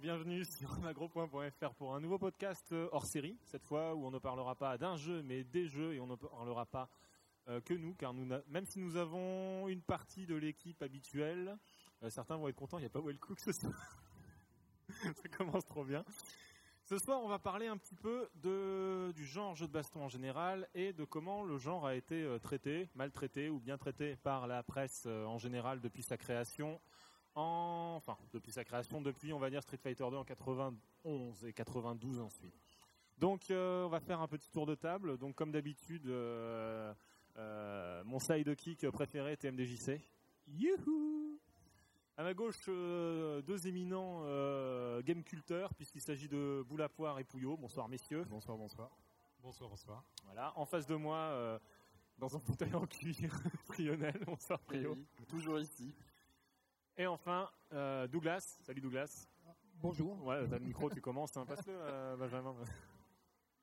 Bienvenue sur magro.fr pour un nouveau podcast euh, hors série, cette fois où on ne parlera pas d'un jeu mais des jeux et on ne parlera pas euh, que nous, car même si nous avons une partie de l'équipe habituelle, euh, certains vont être contents, il n'y a pas Well Cook ce soir. Ça commence trop bien. Ce soir, on va parler un petit peu de, du genre jeu de baston en général et de comment le genre a été traité, maltraité ou bien traité par la presse en général depuis sa création enfin, depuis sa création, depuis, on va dire, Street Fighter 2 en 91 et 92 ensuite. Donc, euh, on va faire un petit tour de table. Donc, comme d'habitude, euh, euh, mon side kick préféré, TMDJC. Youhou à ma gauche, deux éminents game culteurs, puisqu'il s'agit de Boulapoire et Pouillot. Bonsoir, messieurs. Bonsoir, bonsoir. Bonsoir, bonsoir. Voilà. En face de moi, dans un fauteuil en cuir, Frionnel. Bonsoir, Frio. toujours ici. Et enfin, euh, Douglas. Salut Douglas. Bonjour. Ouais, t'as le micro, tu commences. Hein. Passe-le, euh, Benjamin.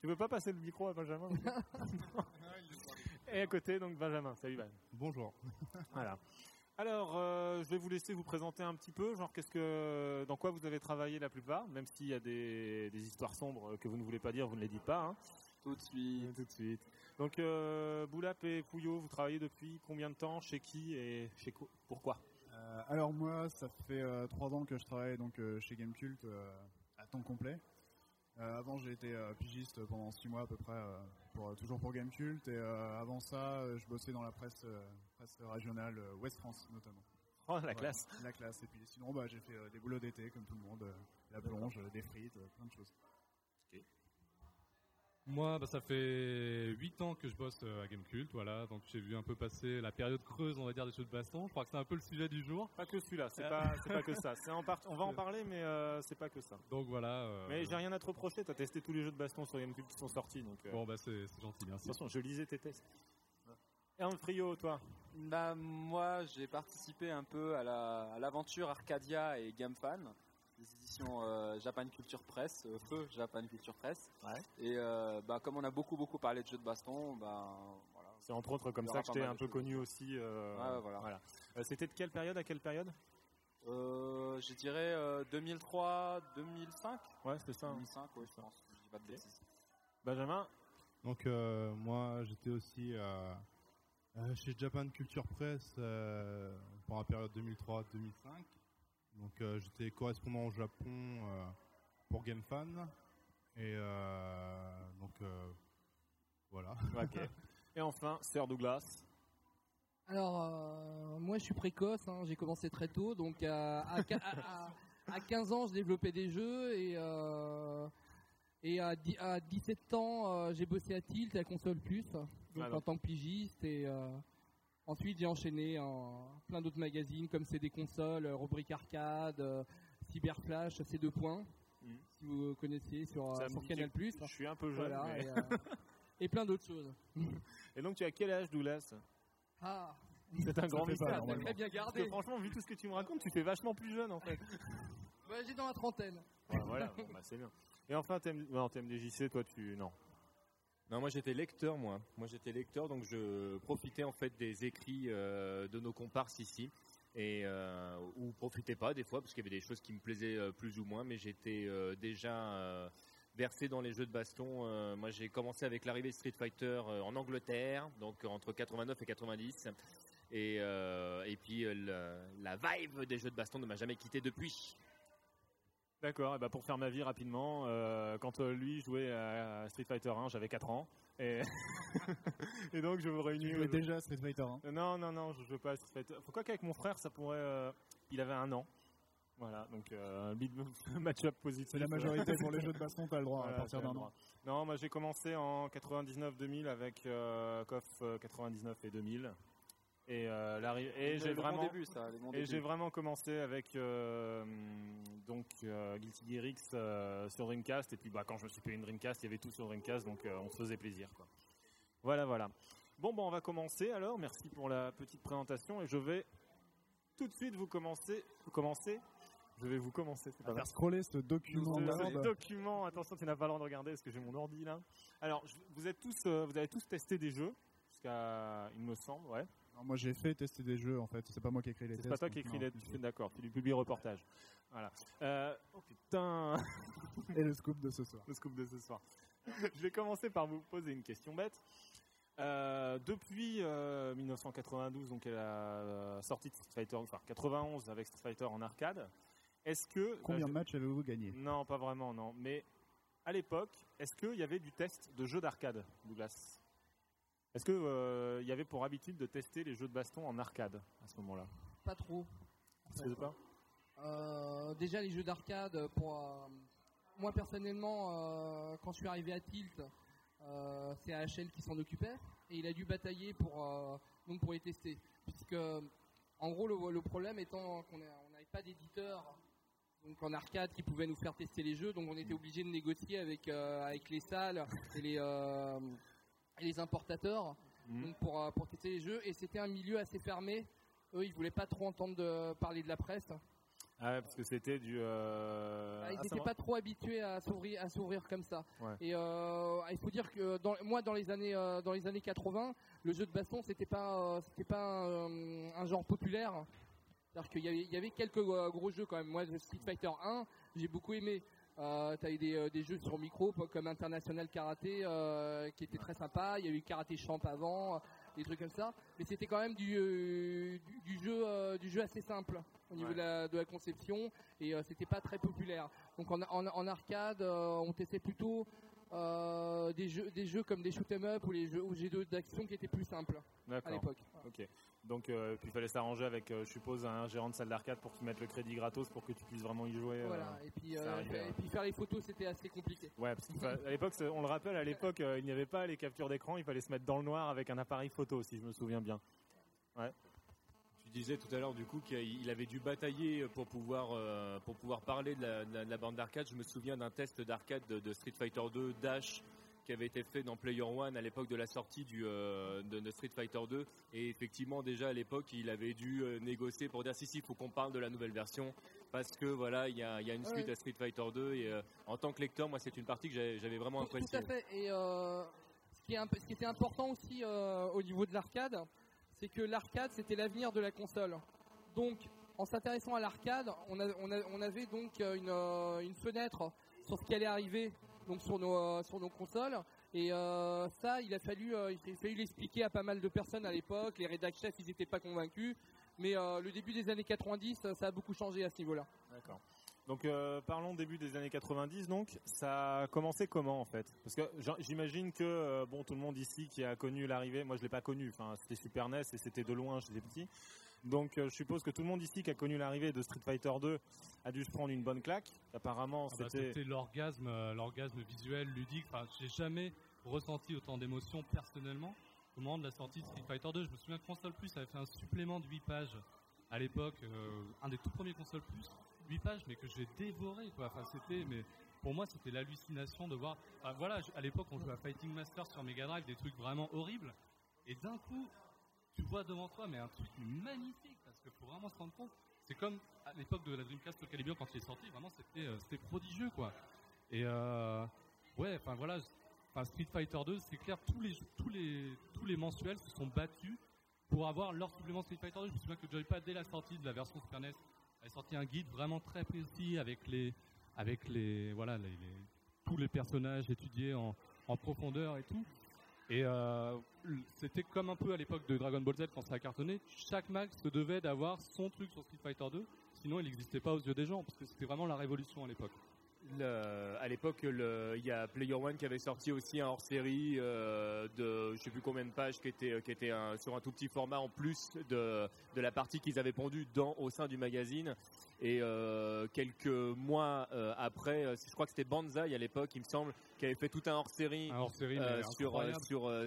Tu veux pas passer le micro à Benjamin Et à côté, donc Benjamin. Salut Ben. Bonjour. voilà. Alors, euh, je vais vous laisser vous présenter un petit peu, genre qu'est-ce que, dans quoi vous avez travaillé la plupart, même s'il y a des, des, histoires sombres que vous ne voulez pas dire, vous ne les dites pas. Hein. Tout de suite. Tout de suite. Donc, euh, Boulap et Pouillot, vous travaillez depuis combien de temps, chez qui et chez quoi Pourquoi? Alors moi, ça fait euh, trois ans que je travaille donc euh, chez Gamecult à temps complet. avant, j'ai été pigiste pendant six mois à peu près, pour, toujours pour Gamecult. Et avant ça, je bossais dans la presse, presse régionale Ouest France notamment. Oh, la classe La classe. Et puis sinon, bah, j'ai fait des boulots d'été comme tout le monde, la plonge, des frites, plein de choses. Moi, bah, ça fait 8 ans que je bosse euh, à Gamecult, voilà. Donc j'ai vu un peu passer la période creuse, on va dire, des jeux de baston. Je crois que c'est un peu le sujet du jour. Pas que celui-là, c'est pas, c'est pas que ça. C'est en part... On va en parler, mais euh, c'est pas que ça. Donc voilà. Euh... Mais j'ai rien à te reprocher. T'as testé tous les jeux de baston sur Gamecult qui sont sortis, donc. Euh... Bon bah c'est, gentil, merci. Attention, je lisais tes tests. Et en trio, toi Bah moi, j'ai participé un peu à, la, à l'aventure Arcadia et GameFan des éditions euh, Japan Culture Press, euh, feu Japan Culture Press. Et euh, bah, comme on a beaucoup beaucoup parlé de jeux de baston, bah, voilà. C'est entre autres comme ça que j'étais un peu connu aussi. voilà. C'était de quelle période à quelle période? Je dirais 2003, 2005. Ouais, c'était ça. 2005, ouais, je pense. Je dis pas de bêtises. Benjamin? Donc moi, j'étais aussi chez Japan Culture Press pour la période 2003-2005. Donc euh, j'étais correspondant au Japon euh, pour GameFan. Et euh, donc voilà. Et enfin, Sir Douglas. Alors, moi je suis précoce, hein, j'ai commencé très tôt, donc à, à, 15 ans je développais des jeux. Et, et à, à 17 ans j'ai bossé à Tilt, à Console Plus, donc en tant que pigiste. Et Ensuite, j'ai enchaîné en plein d'autres magazines comme c'est des consoles, euh, rubrique arcade, euh, Cyberflash, c'est deux points. Mm. Si vous connaissez sur, euh, Canal+. Je suis un peu jeune. et, plein d'autres choses. Et donc, tu as quel âge, Douglas? Ah C'est un grand mystère. très bien gardé. franchement, vu tout ce que tu me racontes, tu fais vachement plus jeune en fait. j'ai dans la trentaine. voilà, bah, c'est bien. Et enfin, thème, non, JC, toi, tu non. Non, moi j'étais lecteur, moi. Moi j'étais lecteur, donc je profitais en fait des écrits euh, de nos comparses ici, et euh, ou profitais pas des fois parce qu'il y avait des choses qui me plaisaient euh, plus ou moins, mais j'étais euh, déjà versé dans les jeux de baston. moi j'ai commencé avec l'arrivée de Street Fighter en Angleterre, donc entre 89 et 90, et et puis la vibe des jeux de baston ne m'a jamais quitté depuis. D'accord, et bah pour faire ma vie rapidement, euh, quand euh, lui jouait à Street Fighter 1, j'avais 4 ans. Et, et donc je vous réunis. Tu déjà à Street Fighter 1 Non, non, non, je jouais pas à Street Fighter. Pourquoi qu'avec mon frère, ça pourrait. Euh, il avait un an. Voilà, donc euh, big match-up positif. C'est la majorité pour les jeux de baston, t'as le droit à partir d'un an. Non, moi j'ai commencé en 99-2000 avec euh, KOF 99 et 2000. Et, euh, et j'ai vraiment début, ça, et j'ai vraiment commencé avec euh, donc euh, Guilty Gear X euh, sur Dreamcast et puis bah quand je me suis payé une Dreamcast il y avait tout sur Dreamcast donc euh, on se faisait plaisir quoi. Voilà voilà. Bon bon on va commencer alors merci pour la petite présentation et je vais tout de suite vous commencer commencer je vais vous commencer. C'est pas faire scroller ce document. Ce document. Attention, tu n'as pas le droit de regarder parce que j'ai mon ordi là. Alors, vous êtes tous, vous avez tous testé des jeux, jusqu'à, il me semble, ouais moi j'ai fait tester des jeux en fait, c'est pas moi qui ai écrit les tests. C'est pas toi qui écris les tests, d'accord, c'est du public reportage. Voilà. Euh, oh putain. Et le scoop de ce soir. Le scoop de ce soir. Je vais commencer par vous poser une question bête. Euh, depuis euh, 1992, donc la euh, sortie de Street Fighter, enfin 91 avec Street Fighter en arcade, est-ce que Combien euh, de matchs avez-vous gagné? Non, pas vraiment, non. Mais à l'époque, est-ce qu'il y avait du test de jeux d'arcade, Douglas? Est-ce qu'il il y avait pour habitude de tester les jeux de baston en arcade à ce moment-là? Pas trop. Ça pas? Euh, déjà les jeux d'arcade pour euh, moi personnellement euh, quand je suis arrivé à Tilt euh, c'est AHL qui s'en occupait et il a dû batailler pour euh, donc pour les tester. Puisque en gros le, le problème étant qu'on n'avait pas d'éditeur donc en arcade qui pouvait nous faire tester les jeux donc on était obligé de négocier avec euh, avec les salles et les euh, et les importateurs Mhm. donc pour euh, pour tester les jeux et c'était un milieu assez fermé eux ils voulaient pas trop entendre de, parler de la presse Ah ouais, parce que c'était du. euh, ah, ils ah, ça n'étaient pas trop habitués à s'ouvrir, à s'ouvrir comme ça. Ouais. Et euh, il faut dire que dans, moi, dans les années, euh, dans les années 80, le jeu de baston, c'était pas, c'était pas un, genre populaire. C'est-à-dire qu'il y avait, il y avait quelques gros jeux quand même. Moi, Street Fighter 1, j'ai beaucoup aimé. Euh, T'as eu des, euh, des jeux sur micro comme International Karaté euh, qui était très sympa. Il y a eu Karaté Champ avant, des trucs comme ça. Mais c'était quand même du, euh, du, du jeu, du jeu assez simple au niveau Ouais. de, la, de la conception et c'était pas très populaire. Donc en, en, en arcade, on testait plutôt euh, des jeux, des jeux comme des shoot 'em up ou les jeux ou les jeux d'action qui étaient plus simples à l'époque. Ok. Donc, euh, puis il fallait s'arranger avec, euh, je suppose, un gérant de salle d'arcade pour te mettre le crédit gratos pour que tu puisses vraiment y jouer. euh. Voilà. Et puis, ça euh, et ouais. puis faire les photos, c'était assez compliqué. Ouais, parce qu'à l'époque, on le rappelle, à l'époque, euh, il n'y avait pas les captures d'écran, il fallait se mettre dans le noir avec un appareil photo, si je me souviens bien. Tu disais tout à l'heure du coup qu'il avait dû batailler pour pouvoir euh, pour pouvoir parler de la, de la- de la bande d'arcade. Je me souviens d'un test d'arcade de, de Street Fighter 2 Dash qui avait été fait dans Player One à l'époque de la sortie du, euh, de, de Street Fighter 2 et effectivement déjà à l'époque il avait dû euh, négocier pour dire si si il faut qu'on parle de la nouvelle version parce que voilà il y a, y a une suite Ouais. à Street Fighter 2 et euh, en tant que lecteur moi c'est une partie que j'avais vraiment appréciée. Tout à fait. Et euh, ce, qui est un peu- ce qui était important aussi au niveau de l'arcade, c'est que l'arcade c'était l'avenir de la console. Donc, en s'intéressant à l'arcade, on, on avait donc une, une fenêtre sur ce qui allait arriver donc sur nos, euh, sur nos consoles. Et euh, ça, il a fallu, euh, il fallu l'expliquer à pas mal de personnes à l'époque. Les rédac chefs, ils n'étaient pas convaincus. Mais le début des années 90, ça a beaucoup changé à ce niveau-là. D'accord. Donc parlons début des années 90 donc ça a commencé comment en fait? Parce que j'imagine que bon tout le monde ici qui a connu l'arrivée, moi je l'ai pas connu, enfin c'était Super NES et c'était de loin, j'étais petit. Donc euh, je suppose que tout le monde ici qui a connu l'arrivée de Street Fighter 2 a dû se prendre une bonne claque. Apparemment Ah bah, c'était C'était l'orgasme, euh, l'orgasme visuel, ludique. Enfin, j'ai jamais ressenti autant d'émotions personnellement au moment de la sortie de Street Fighter 2. Je me souviens que Console Plus avait fait un supplément de 8 pages à l'époque, euh, un des tout premiers Console Plus, 8 pages, mais que j'ai dévoré. Quoi. Enfin, c'était, mais pour moi, c'était l'hallucination de voir. enfin, voilà, à l'époque, on jouait à Fighting Master sur Mega Drive, des trucs vraiment horribles, et d'un coup, tu vois devant toi, mais un truc magnifique, parce que faut vraiment se rendre compte. C'est comme à l'époque de la Dreamcast Soul Calibur quand il est sorti, vraiment c'était euh, c'était prodigieux quoi. Et euh, ouais, enfin voilà, enfin, Street Fighter 2, c'est clair, tous les tous les tous les mensuels se sont battus pour avoir leur supplément Street Fighter 2. Je me souviens que Joypad dès la sortie de la version Super NES avait sorti un guide vraiment très précis avec les avec les voilà tous les personnages étudiés en, en profondeur et tout. Et euh, c'était comme un peu à l'époque de Dragon Ball Z quand ça a cartonné. Chaque se devait d'avoir son truc sur Street Fighter 2, sinon il n'existait pas aux yeux des gens parce que c'était vraiment la révolution à l'époque. À l'époque, il y a Player One qui avait sorti aussi un hors-série euh, de je sais plus combien de pages qui était qui était sur un tout petit format en plus de de la partie qu'ils avaient pondue dans au sein du magazine. Et euh, quelques mois euh, après, euh, je crois que c'était Banzai à l'époque, il me semble, qui avait fait tout un hors-série sur,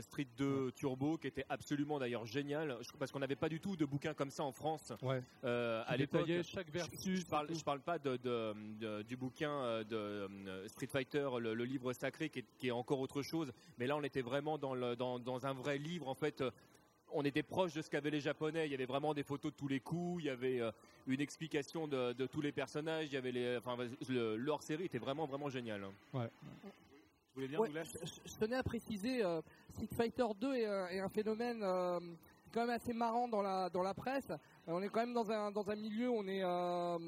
Street 2 Turbo qui était absolument d'ailleurs génial je- parce qu'on n'avait pas du tout de bouquins comme ça en France Ouais. À l'époque chaque versus. je parle, et tout. je parle pas de, de- de- du bouquin de Street Fighter, le, le livre sacré, qui est, qui est encore autre chose. Mais là, on était vraiment dans, le, dans, dans un vrai livre. En fait, on était proche de ce qu'avaient les Japonais. Il y avait vraiment des photos de tous les coups. Il y avait euh, une explication de, de tous les personnages. Il y avait les, enfin, le, leur série était vraiment, vraiment génial. Ouais. Vous voulez dire Ouais, Douglas je, je tenais à préciser, euh, Street Fighter 2 est, un- est un phénomène euh, quand même assez marrant dans la dans la presse. Euh, on est quand même dans un dans un milieu, où on est euh,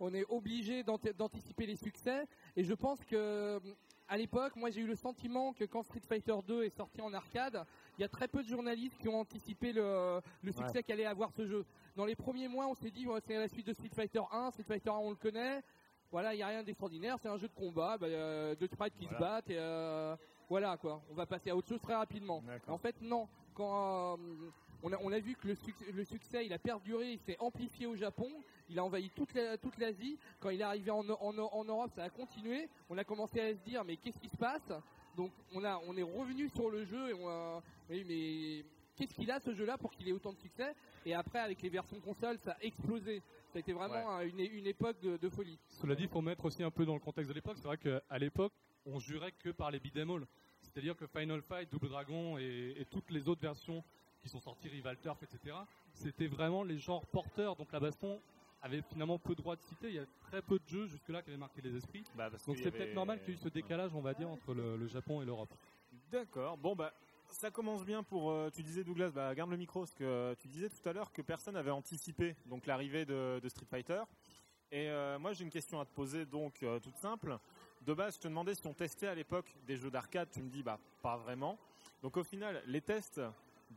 on est obligé d'ant- d'anticiper les succès. Et je pense que à l'époque, moi j'ai eu le sentiment que quand Street Fighter 2 est sorti en arcade, il y a très peu de journalistes qui ont anticipé le, le succès qu'allait avoir ce jeu. Dans les premiers mois, on s'est dit ouais, c'est la suite de Street Fighter 1, Street Fighter 1 on le connaît. Voilà, il n'y a rien d'extraordinaire, c'est un jeu de combat, bah, euh, deux sprites qui se battent et euh, voilà quoi. On va passer à autre chose très rapidement. En fait, non. Quand euh, on, a, on a vu que le, suc- le succès, il a perduré, il s'est amplifié au Japon, il a envahi toute la- toute l'Asie. Quand il est arrivé en, en- en Europe, ça a continué. On a commencé à se dire, mais qu'est-ce qui se passe? Donc, on a, on est revenu sur le jeu et on a, oui, mais qu'est-ce qu'il a ce jeu-là pour qu'il ait autant de succès? Et après, avec les versions console, ça a explosé. Ça a été vraiment un- une, une époque de, de folie. Cela dit, il faut mettre aussi un peu dans le contexte de l'époque. C'est vrai qu'à l'époque, on jurait que par les beat'em all. C'est-à-dire que Final Fight, Double Dragon et, et toutes les autres versions qui sont sorties, Rival Turf, etc., c'était vraiment les genres porteurs. Donc la baston avait finalement peu de droits de citer. Il y a très peu de jeux jusque-là qui avaient marqué les esprits. Bah, Donc c'est avait- peut-être normal qu'il y ait eu ce décalage, on va dire, entre le, le Japon et l'Europe. D'accord. Bon bah ça commence bien pour. euh, tu disais Douglas, bah garde le micro, parce que euh, tu disais tout à l'heure que personne n'avait anticipé donc l'arrivée de, de Street Fighter. Et euh, moi j'ai une question à te poser donc toute simple. De base, je te demandais si on testait à l'époque des jeux d'arcade. Tu me dis bah pas vraiment. Donc au final, les tests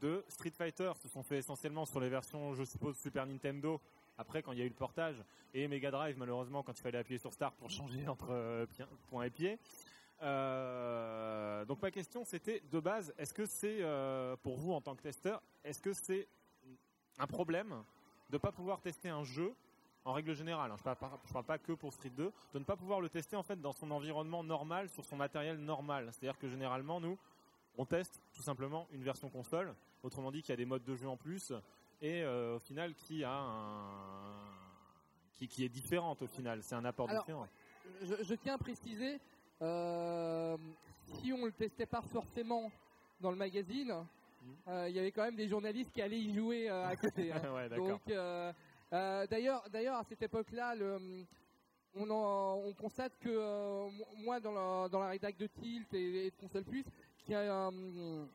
de Street Fighter se sont faits essentiellement sur les versions, je suppose, Super Nintendo. Après, quand il y a eu le portage et Mega Drive, malheureusement, quand il fallait appuyer sur Start pour changer entre euh, point et pied. Euh, donc ma question c'était de base, est-ce que c'est euh, pour vous en tant que testeur, est-ce que c'est un problème de ne pas pouvoir tester un jeu en règle générale, hein, je ne parle, parle pas que pour Street 2, de ne pas pouvoir le tester en fait dans son environnement normal, sur son matériel normal? C'est-à-dire que généralement nous, on teste tout simplement une version console, autrement dit qu'il y a des modes de jeu en plus, et euh, au final qui a un qui, qui est différente au final, c'est un apport Alors, différent. je, je tiens à préciser, euh, si on le testait pas forcément dans le magazine, euh, il y avait quand même des journalistes qui allaient y jouer à côté. hein. ouais. Donc, d'ailleurs, d'ailleurs, à cette époque-là, le- on, en- on constate que euh, moi, dans la, dans la rédac de Tilt et, et de Console Plus, qu'il y a euh,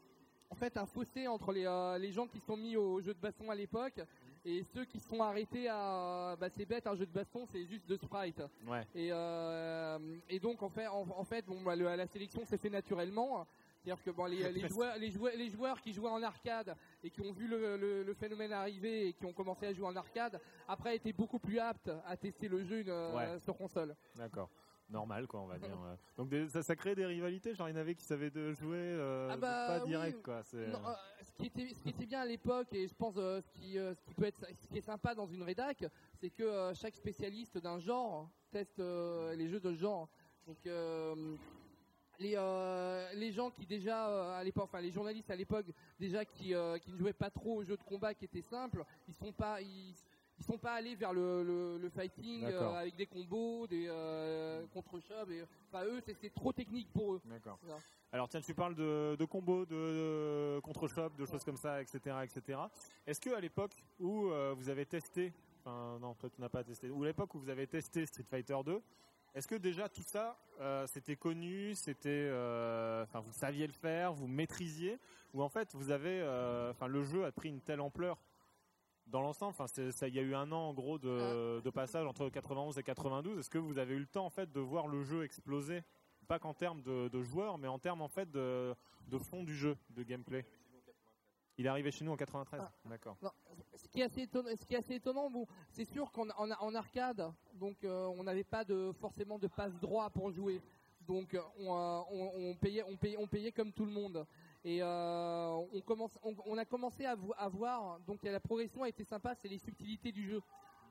en fait un fossé entre les, euh, les gens qui sont mis au jeu de baston à l'époque et ceux qui sont arrêtés à bah, c'est bête un jeu de baston c'est juste de sprite Ouais. et, euh, et donc en fait, en, en fait bon, bah, le- la sélection s'est fait naturellement. C'est-à-dire que bon, les, les joueurs, les, joueurs, les joueurs qui jouaient en arcade et qui ont vu le, le- le phénomène arriver et qui ont commencé à jouer en arcade, après étaient beaucoup plus aptes à tester le jeu euh, Ouais. sur console. D'accord. Normal, quoi, on va dire. euh. Donc des- ça, ça crée des rivalités. Genre, il y en avait qui savaient de jouer, euh, Ah bah, pas oui. direct, quoi. C'est, Non, euh, ce, qui était, ce qui était bien à l'époque, et je pense euh, ce, qui, euh, ce qui peut être, ce qui est sympa dans une rédac, c'est que euh, chaque spécialiste d'un genre teste euh, les jeux de genre. Donc euh, les, euh, les gens qui déjà euh, à l'époque, enfin les journalistes à l'époque déjà qui, euh, qui ne jouaient pas trop aux jeux de combat qui étaient simples, ils sont pas ils, ils sont pas allés vers le, le, le fighting euh, avec des combos, des euh, contre-chops. et- Enfin eux, c'est- trop technique pour eux. D'accord. Alors tiens, tu parles de, de combos, de, de contre-shop, de choses comme ça, etc., etc. Est-ce que à l'époque où euh, vous avez testé, enfin non, toi tu n'as pas testé, ou à l'époque où vous avez testé Street Fighter 2, est-ce que déjà tout ça, euh, c'était connu, c'était, euh, enfin vous saviez le faire, vous maîtrisiez, ou en fait vous avez, euh, enfin le jeu a pris une telle ampleur dans l'ensemble, enfin il y a eu un an en gros de, de passage entre 91 et 92. Est-ce que vous avez eu le temps en fait de voir le jeu exploser, pas qu'en termes de, de joueurs, mais en termes en fait de, de fond du jeu, de gameplay Il est arrivé chez nous en 93. D'accord. Non, ce qui est assez étonnant, ce bon, c'est sûr qu'en en, en arcade, donc euh, on n'avait pas de forcément de passe droit pour jouer, donc euh, on, euh, on- on payait, on payait, on payait comme tout le monde. Et euh, on commence, on, a commencé à, vo- à voir, donc la progression a été sympa, c'est les subtilités du jeu.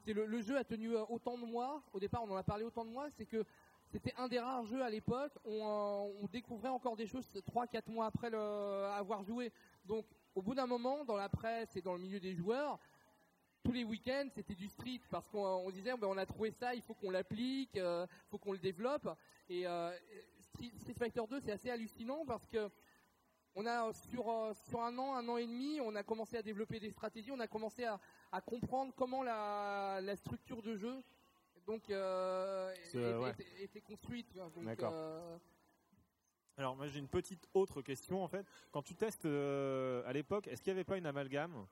Le, jeu a tenu euh, autant de mois. Au départ, on en a parlé autant de mois, c'est que c'était un des rares jeux à l'époque. On, euh, découvrait encore des choses 3-4 mois après avoir joué. Donc, au bout d'un moment, dans la presse et dans le milieu des joueurs, tous les week-ends, c'était du street parce qu'on on disait, ben, on a trouvé ça, il faut qu'on l'applique, il faut qu'on le développe. Et Street Fighter 2, c'est assez hallucinant parce que on a euh, sur euh, sur un an, un an et demi, on a commencé à développer des stratégies, on a commencé à, à comprendre comment la, la structure de jeu donc euh, C'est, était, ouais. était- était construite. D'accord. euh, Alors moi j'ai une petite autre question en fait. Quand tu testes euh, à l'époque, est-ce qu'il n'y avait pas une amalgame?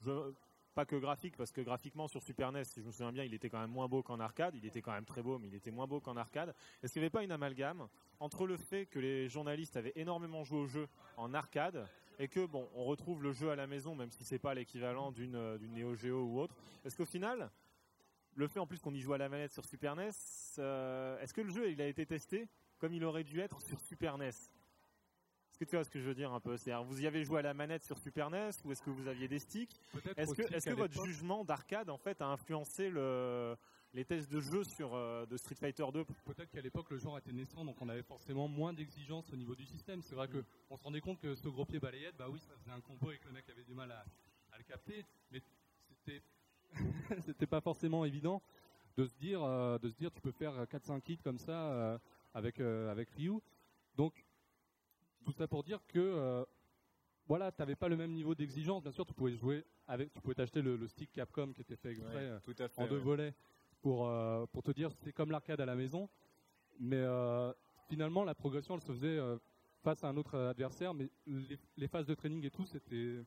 Je- pas que graphique, parce que graphiquement sur Super NES, si je me souviens bien, il était quand même moins beau qu'en arcade. Il était quand même très beau, mais il était moins beau qu'en arcade. Est-ce qu'il n'y avait pas une amalgame entre le fait que les journalistes avaient énormément joué au jeu en arcade et que bon, on retrouve le jeu à la maison, même si c'est pas l'équivalent d'une euh, d'une Neo Geo ou autre? Est-ce qu'au final, le fait en plus qu'on y joue à la manette sur Super NES, euh, est-ce que le jeu il a été testé comme il aurait dû être sur Super NES Est-ce que tu vois ce que je veux dire un peu? C'est-à-dire, vous y avez joué à la manette sur Super NES ou est-ce que vous aviez des sticks? Est-ce que, qu'à que votre jugement d'arcade en fait a influencé le, les tests de jeu sur euh, de Street Fighter 2 Peut-être qu'à l'époque le genre était naissant, donc on avait forcément moins d'exigences au niveau du système. C'est vrai que on se rendait compte que ce gros pied balayette, bah oui, ça faisait un combo et que le mec avait du mal à, à le capter, mais c'était c'était pas forcément évident de se dire euh, de se dire tu peux faire 4-5 hits comme ça euh, avec avec Ryu. Donc tout ça pour dire que euh, voilà, t'avais pas le même niveau d'exigence. Bien sûr, tu pouvais jouer avec, tu pouvais t'acheter le, le stick Capcom qui était fait exprès. euh, tout à fait. en deux ouais. volets pour, euh, pour te dire c'est comme l'arcade à la maison. Mais euh, finalement, la progression, elle se faisait face à un autre adversaire, mais les, les phases de training et tout, c'était,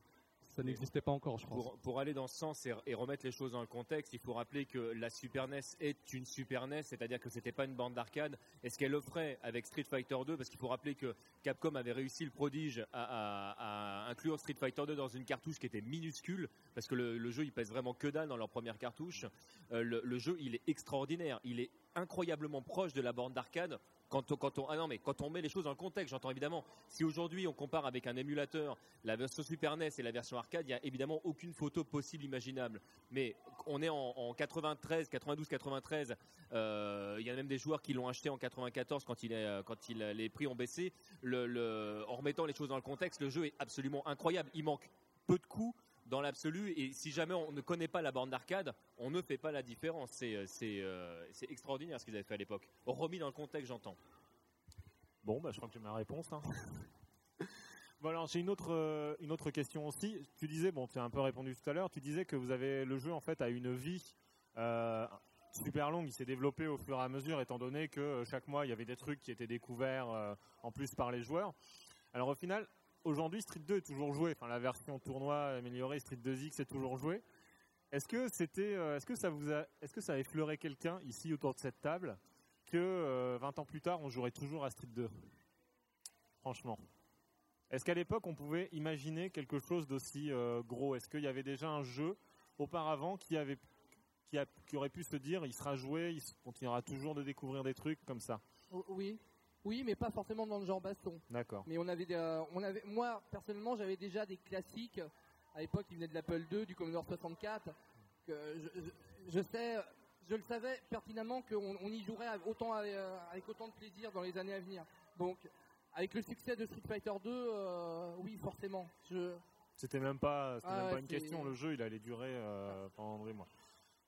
ça n'existait pas encore, je pense. Pour, aller dans ce sens et, et remettre les choses dans le contexte, il faut rappeler que la Super NES est une Super NES, c'est-à-dire que c'était pas une bande d'arcade. Et ce qu'elle offrait avec Street Fighter 2, parce qu'il faut rappeler que Capcom avait réussi le prodige à, inclure Street Fighter 2 dans une cartouche qui était minuscule, parce que le, jeu il pèse vraiment que dalle dans leur première cartouche. Euh, le jeu il est extraordinaire, il est incroyablement proche de la bande d'arcade. Quand on, on, ah non mais quand on met les choses dans le contexte, j'entends évidemment. Si aujourd'hui on compare avec un émulateur la version Super NES et la version arcade, il y a évidemment aucune photo possible imaginable. Mais on est en, en 93, 92, 93. euh, il y a même des joueurs qui l'ont acheté en 94 quand il euh, quand les prix ont baissé. En remettant les choses dans le contexte, le jeu est absolument incroyable. Il manque peu de coups dans l'absolu et si jamais on ne connaît pas la bande d'arcade, on ne fait pas la différence. C'est euh, c'est, euh, c'est extraordinaire ce qu'ils avaient fait à l'époque. Remis dans le contexte, j'entends. Bon, bah, je crois que j'ai ma réponse. hein. alors j'ai une autre, euh, une autre question aussi. Tu disais, bon, tu as un peu répondu tout à l'heure, tu disais que vous avez le jeu en fait a une vie super longue. Il s'est développé au fur et à mesure, étant donné que chaque mois il y avait des trucs qui étaient découverts en plus par les joueurs. Alors au final, aujourd'hui Street 2 est toujours joué. Enfin, la version tournoi améliorée Street 2X est toujours joué. Est-ce que c'était, euh, est-ce que ça vous a, est-ce que ça a effleuré quelqu'un ici autour de cette table que euh, 20 ans plus tard, on jouerait toujours à Street 2 Franchement. Est-ce qu'à l'époque, on pouvait imaginer quelque chose d'aussi euh, gros? Est-ce qu'il y avait déjà un jeu auparavant qui, avait, qui, aurait pu se dire il sera joué, il continuera toujours de découvrir des trucs comme ça? O- Oui, oui, mais pas forcément dans le genre baston. D'accord. Mais on avait, des, euh, on avait, moi personnellement, j'avais déjà des classiques à l'époque qui venaient de l'Apple II, du Commodore 64. Que je, je- je sais, je le savais pertinemment qu'on on y jouerait avec autant, euh, avec autant de plaisir dans les années à venir. Donc, avec le succès de Street Fighter 2, euh, oui, forcément. Je, C'était même pas, c'était Ah même ouais, pas une question. Le jeu, il allait durer euh, pendant des mois.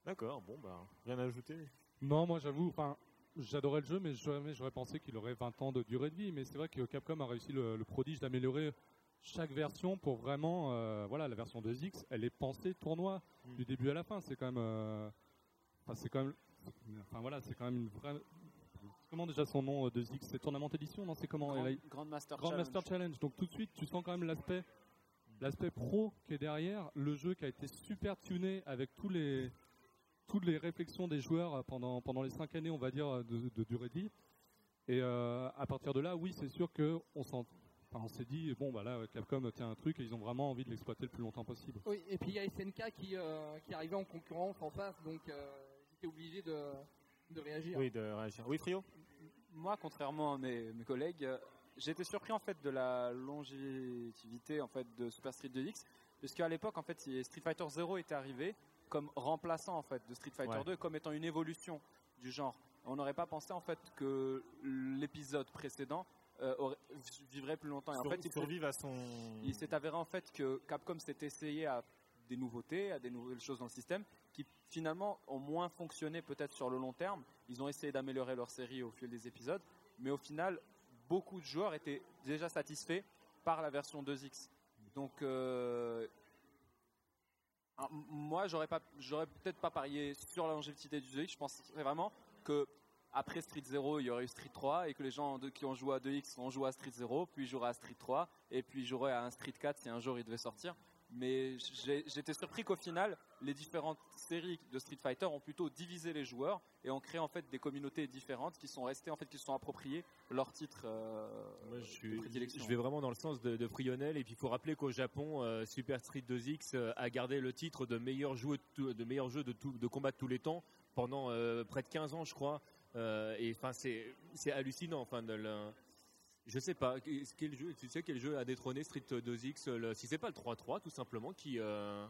D'accord. Bon, bah, rien à ajouter. Non, moi j'avoue, enfin, j'adorais le jeu, mais jamais j'aurais pensé qu'il aurait 20 ans de durée de vie. Mais c'est vrai que Capcom a réussi le, le prodige d'améliorer chaque version pour vraiment, euh, voilà, la version 2X, elle est pensée tournoi Mm. du début à la fin. C'est quand même, euh, enfin, c'est quand même, enfin voilà, c'est quand même une vraie. Comment déjà son nom euh, 2X C'est Tournament Edition, non C'est comment Grand, a- Grand Master Grand Challenge. Master Challenge. Donc tout de suite, tu sens quand même l'aspect, l'aspect pro qui est derrière, le jeu qui a été super tuné avec tous les, toutes les réflexions des joueurs euh, pendant pendant les cinq années, on va dire, euh, de, de durée de vie. Et euh, à partir de là, oui, c'est sûr que on s'en, enfin, on s'est dit bon bah là, Capcom tient un truc et ils ont vraiment envie de l'exploiter le plus longtemps possible. oui, et puis il y a SNK qui, euh, qui arrivait en concurrence en face, donc euh, j'étais obligé de, de réagir. Oui, de réagir. Oui, Frio? Moi, contrairement à mes, mes collègues, euh, j'ai été surpris en fait de la longévité en fait de Super Street 2X, puisqu'à l'époque en fait Street Fighter 0 était arrivé comme remplaçant en fait de Street Fighter Ouais. 2, comme étant une évolution du genre. On n'aurait pas pensé en fait que l'épisode précédent euh, aurait- vivrait plus longtemps. Et en Sur- fait, il survive à son. il s'est avéré en fait que Capcom s'est essayé à des nouveautés, à des nouvelles choses dans le système qui finalement ont moins fonctionné peut-être sur le long terme. Ils ont essayé d'améliorer leur série au fil des épisodes, mais au final, beaucoup de joueurs étaient déjà satisfaits par la version 2X. Donc euh, moi, j'aurais pas, peut-être pas parié sur la longévité du 2X. Je penserais vraiment que après Street 0, il y aurait eu Street 3 et que les gens qui ont joué à 2X ont joué à Street 0, puis joueraient à Street 3 et puis joueraient à un Street 4 si un jour il devait sortir. Mais j'étais surpris qu'au final, les différentes séries de Street Fighter ont plutôt divisé les joueurs et ont créé en fait des communautés différentes qui sont restées en fait qui se sont appropriées leur titre euh, Moi, je, de suis- prédilection. je vais vraiment dans le sens de, de Frionel et puis il faut rappeler qu'au Japon, euh, Super Street 2X euh, a gardé le titre de meilleur jeu de, tout- de meilleur jeu de, tout- de combat de tous les temps pendant euh, près de 15 ans, je crois. Et enfin, c'est hallucinant. Enfin, de le- je sais pas quel jeu. Tu sais quel jeu a détrôné Street 2X le- Si c'est pas le 3-3, tout simplement, qui euh,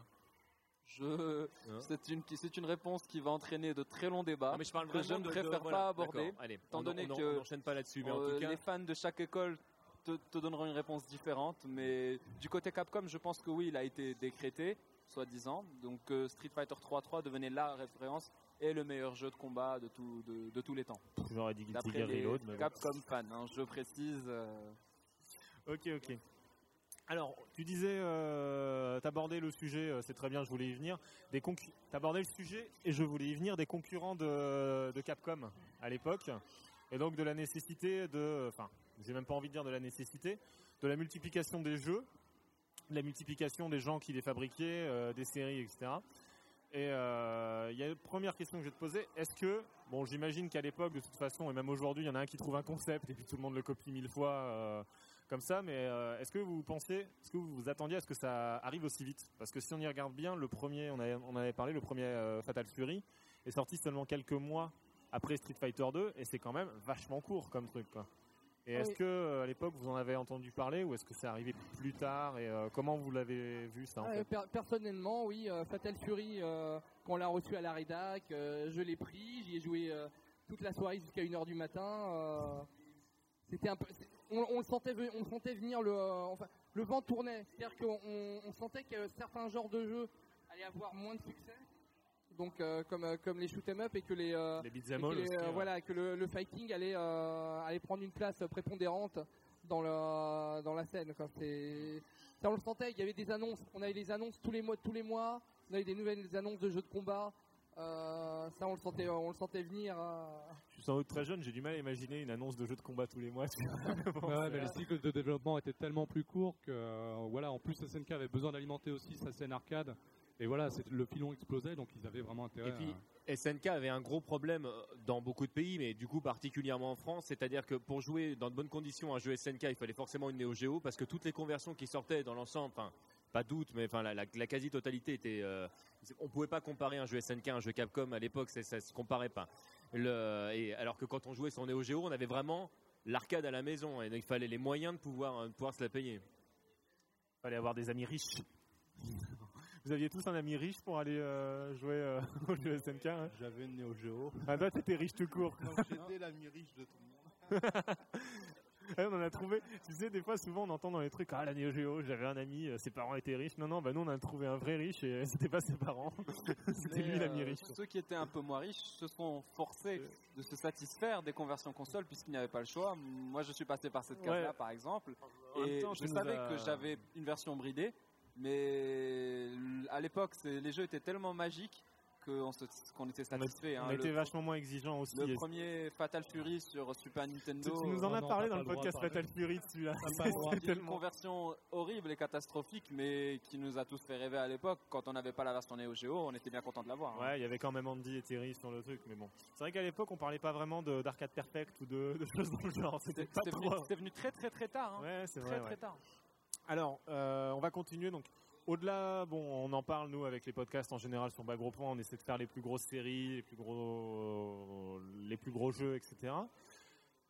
Je, Hein c'est une, c'est une réponse qui va entraîner de très longs débats. non, mais je parle que vraiment je ne de- de- préfère voilà, pas aborder, Allez, étant donné on- on que, n'enchaîne pas là-dessus, mais en Euh, tout cas, les fans de chaque école te, te donneront une réponse différente, mais du côté Capcom, je pense que oui, il a été décrété, soi-disant. Donc euh, Street Fighter 3.3 devenait la référence et le meilleur jeu de combat de, tout- de, de tous les temps. J'aurais dit Guilty Gear Reload. Capcom fans, hein, je précise. euh, Ok, ok. Alors, tu disais, euh, t'abordais le sujet, euh, c'est très bien, je voulais y venir. Des t'abordais le sujet et je voulais y venir des concurrents de, Capcom à l'époque, et donc de la nécessité de, enfin, j'ai même pas envie de dire de la nécessité, de la multiplication des jeux, de la multiplication des gens qui les fabriquaient, euh, des séries, etc. Et euh, il y a une première question que je vais te poser. Est-ce que, bon, j'imagine qu'à l'époque, de toute façon, et même aujourd'hui, il y en a un qui trouve un concept et puis tout le monde le copie mille fois comme ça. Mais euh, est-ce que vous pensez, est-ce que vous vous attendiez à ce que ça arrive aussi vite? Parce que si on y regarde bien, le premier, on, avait, on avait parlé, le premier euh, Fatal Fury est sorti seulement quelques mois après Street Fighter 2 et c'est quand même vachement court comme truc. Quoi. Et Ah est-ce que euh, à l'époque vous en avez entendu parler ou est-ce que c'est arrivé plus tard et euh, comment vous l'avez vu ça en fait? per- personnellement, oui, Fatal Fury, quand on l'a reçu à la rédac, je l'ai pris, j'y ai joué toute la soirée jusqu'à 1h du matin. c'était un peu, on, sentait, ve- on sentait venir le, euh, enfin, le vent tournait. C'est-à-dire qu'on on- sentait que certains genres de jeux allaient avoir moins de succès. Donc euh, comme euh, comme les shoot 'em up et que les euh, Les et beat'em que all les, aussi, ouais. voilà que le, le fighting allait allait prendre une place prépondérante dans la scène quoi. Ça on le sentait, il y avait des annonces, on avait des annonces tous les mois tous les mois, on avait des nouvelles annonces de jeux de combat. Euh, ça on le sentait on le sentait venir euh. Je suis sans doute très jeune, j'ai du mal à imaginer une annonce de jeu de combat tous les mois. Bon, Ouais, mais les cycles de développement étaient tellement plus courts que euh, voilà, en plus SNK avait besoin d'alimenter aussi sa scène arcade. Et voilà, le filon explosait, donc ils avaient vraiment intérêt. Et puis, à- SNK avait un gros problème euh, dans beaucoup de pays, mais du coup particulièrement en France, c'est-à-dire que pour jouer dans de bonnes conditions un jeu SNK, il fallait forcément une Neo Geo parce que toutes les conversions qui sortaient dans l'ensemble, enfin pas doute, mais enfin la, la- la quasi-totalité était, euh, on pouvait pas comparer un jeu SNK à un jeu Capcom à l'époque, c'est- ça se comparait pas. Le, et alors que quand on jouait sur Neo Geo, on avait vraiment l'arcade à la maison et donc il fallait les moyens de pouvoir, euh, de pouvoir se la payer. fallait avoir des amis riches. Vous aviez tous un ami riche pour aller euh, jouer euh, au jeu SNK hein J'avais une Neo Geo. Ah toi t'étais riche tout court. J'étais l'ami riche de tout le monde. On en a trouvé. Tu sais, des fois, souvent, on entend dans les trucs, ah, la Neo Geo, j'avais un ami, euh, ses parents étaient riches. Non, non, bah, nous, on a trouvé un vrai riche et c'était pas ses parents. c'était lui l'ami euh, riche. Ceux qui étaient un peu moins riches se sont forcés de se satisfaire des conversions consoles puisqu'il n'y avait pas le choix. Moi, je suis passé par cette case-là, Ouais. par exemple, En et temps, je savais que j'avais une version bridée, mais à l'époque, les jeux étaient tellement magiques qu'on était On satisfait. On hein. été Le, vachement moins exigeants aussi. le premier Fatal Fury sur Super Tu, Nintendo. tu nous en as parlé dans le podcast. Fatal Fury celui-là. Est une conversion horrible et catastrophique, mais qui nous a tous fait rêver à l'époque. Quand on n'avait pas la version Neo Geo, on était bien content de l'avoir. hein. Ouais, il y avait quand même Andy et Terry sur le truc, mais bon. C'est vrai qu'à l'époque, on parlait pas vraiment de- d'arcade perfect ou de, de choses dans le genre. C'était C'était c'était venu, c'était venu très très très tard. hein. Ouais, c'est très vrai. très ouais. tard. Alors, euh, on va continuer. Donc, au-delà, bon, on en parle nous avec les podcasts en général sur Bas. On essaie de faire les plus grosses séries, les plus gros, les plus gros jeux, etc.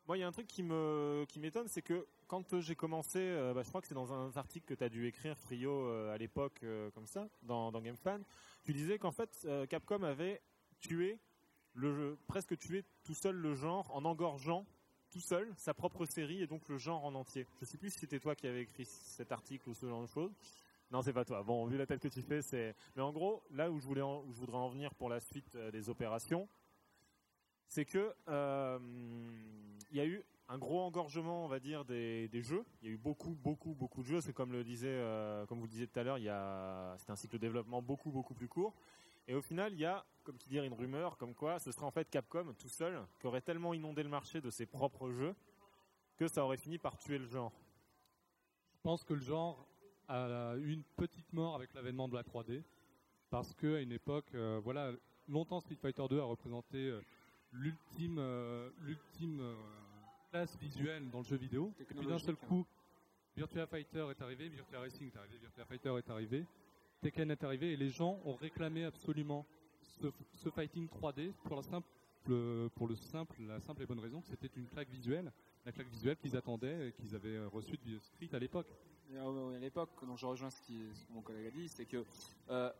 Moi, il y a un truc qui me qui m'étonne, c'est que quand j'ai commencé, euh, bah, je crois que c'est dans un article que tu as dû écrire, Frio, euh, à l'époque, euh, comme ça, dans, dans GameFan, tu disais qu'en fait, Capcom avait tué le jeu, presque tué tout seul le genre en engorgeant tout seul sa propre série et donc le genre en entier. Je sais plus si c'était toi qui avais écrit cet article ou ce genre de choses. Non, c'est pas toi. Bon, vu la tête que tu fais, c'est. Mais en gros, là où je voulais, où je voudrais en venir pour la suite euh, des opérations, c'est que euh, il y a eu un gros engorgement, on va dire, des, des jeux. Il y a eu beaucoup, beaucoup, beaucoup de jeux. C'est comme euh, comme vous le disiez tout à l'heure, a, c'était un cycle de développement beaucoup, beaucoup plus court. Et au final, il y a, comme tu dis, une rumeur comme quoi ce serait en fait Capcom tout seul qui aurait tellement inondé le marché de ses propres jeux que ça aurait fini par tuer le genre. Je pense que le genre une petite mort avec l'avènement de la 3D. parce que à une époque, euh, voilà, longtemps Street Fighter 2 a représenté euh, l'ultime, euh, l'ultime classe visuelle dans le jeu vidéo. Et puis d'un seul Technologique, coup, Virtua Fighter est arrivé, Virtua Racing est arrivé, Virtua Fighter est arrivé, Tekken est arrivé, et les gens ont réclamé absolument ce, ce fighting 3D pour la simple, pour le simple, la simple et bonne raison que c'était une claque visuelle, la claque visuelle qu'ils attendaient et qu'ils avaient reçue de Street à l'époque. Euh, à l'époque, je rejoins ce, que mon collègue a dit, c'est que euh,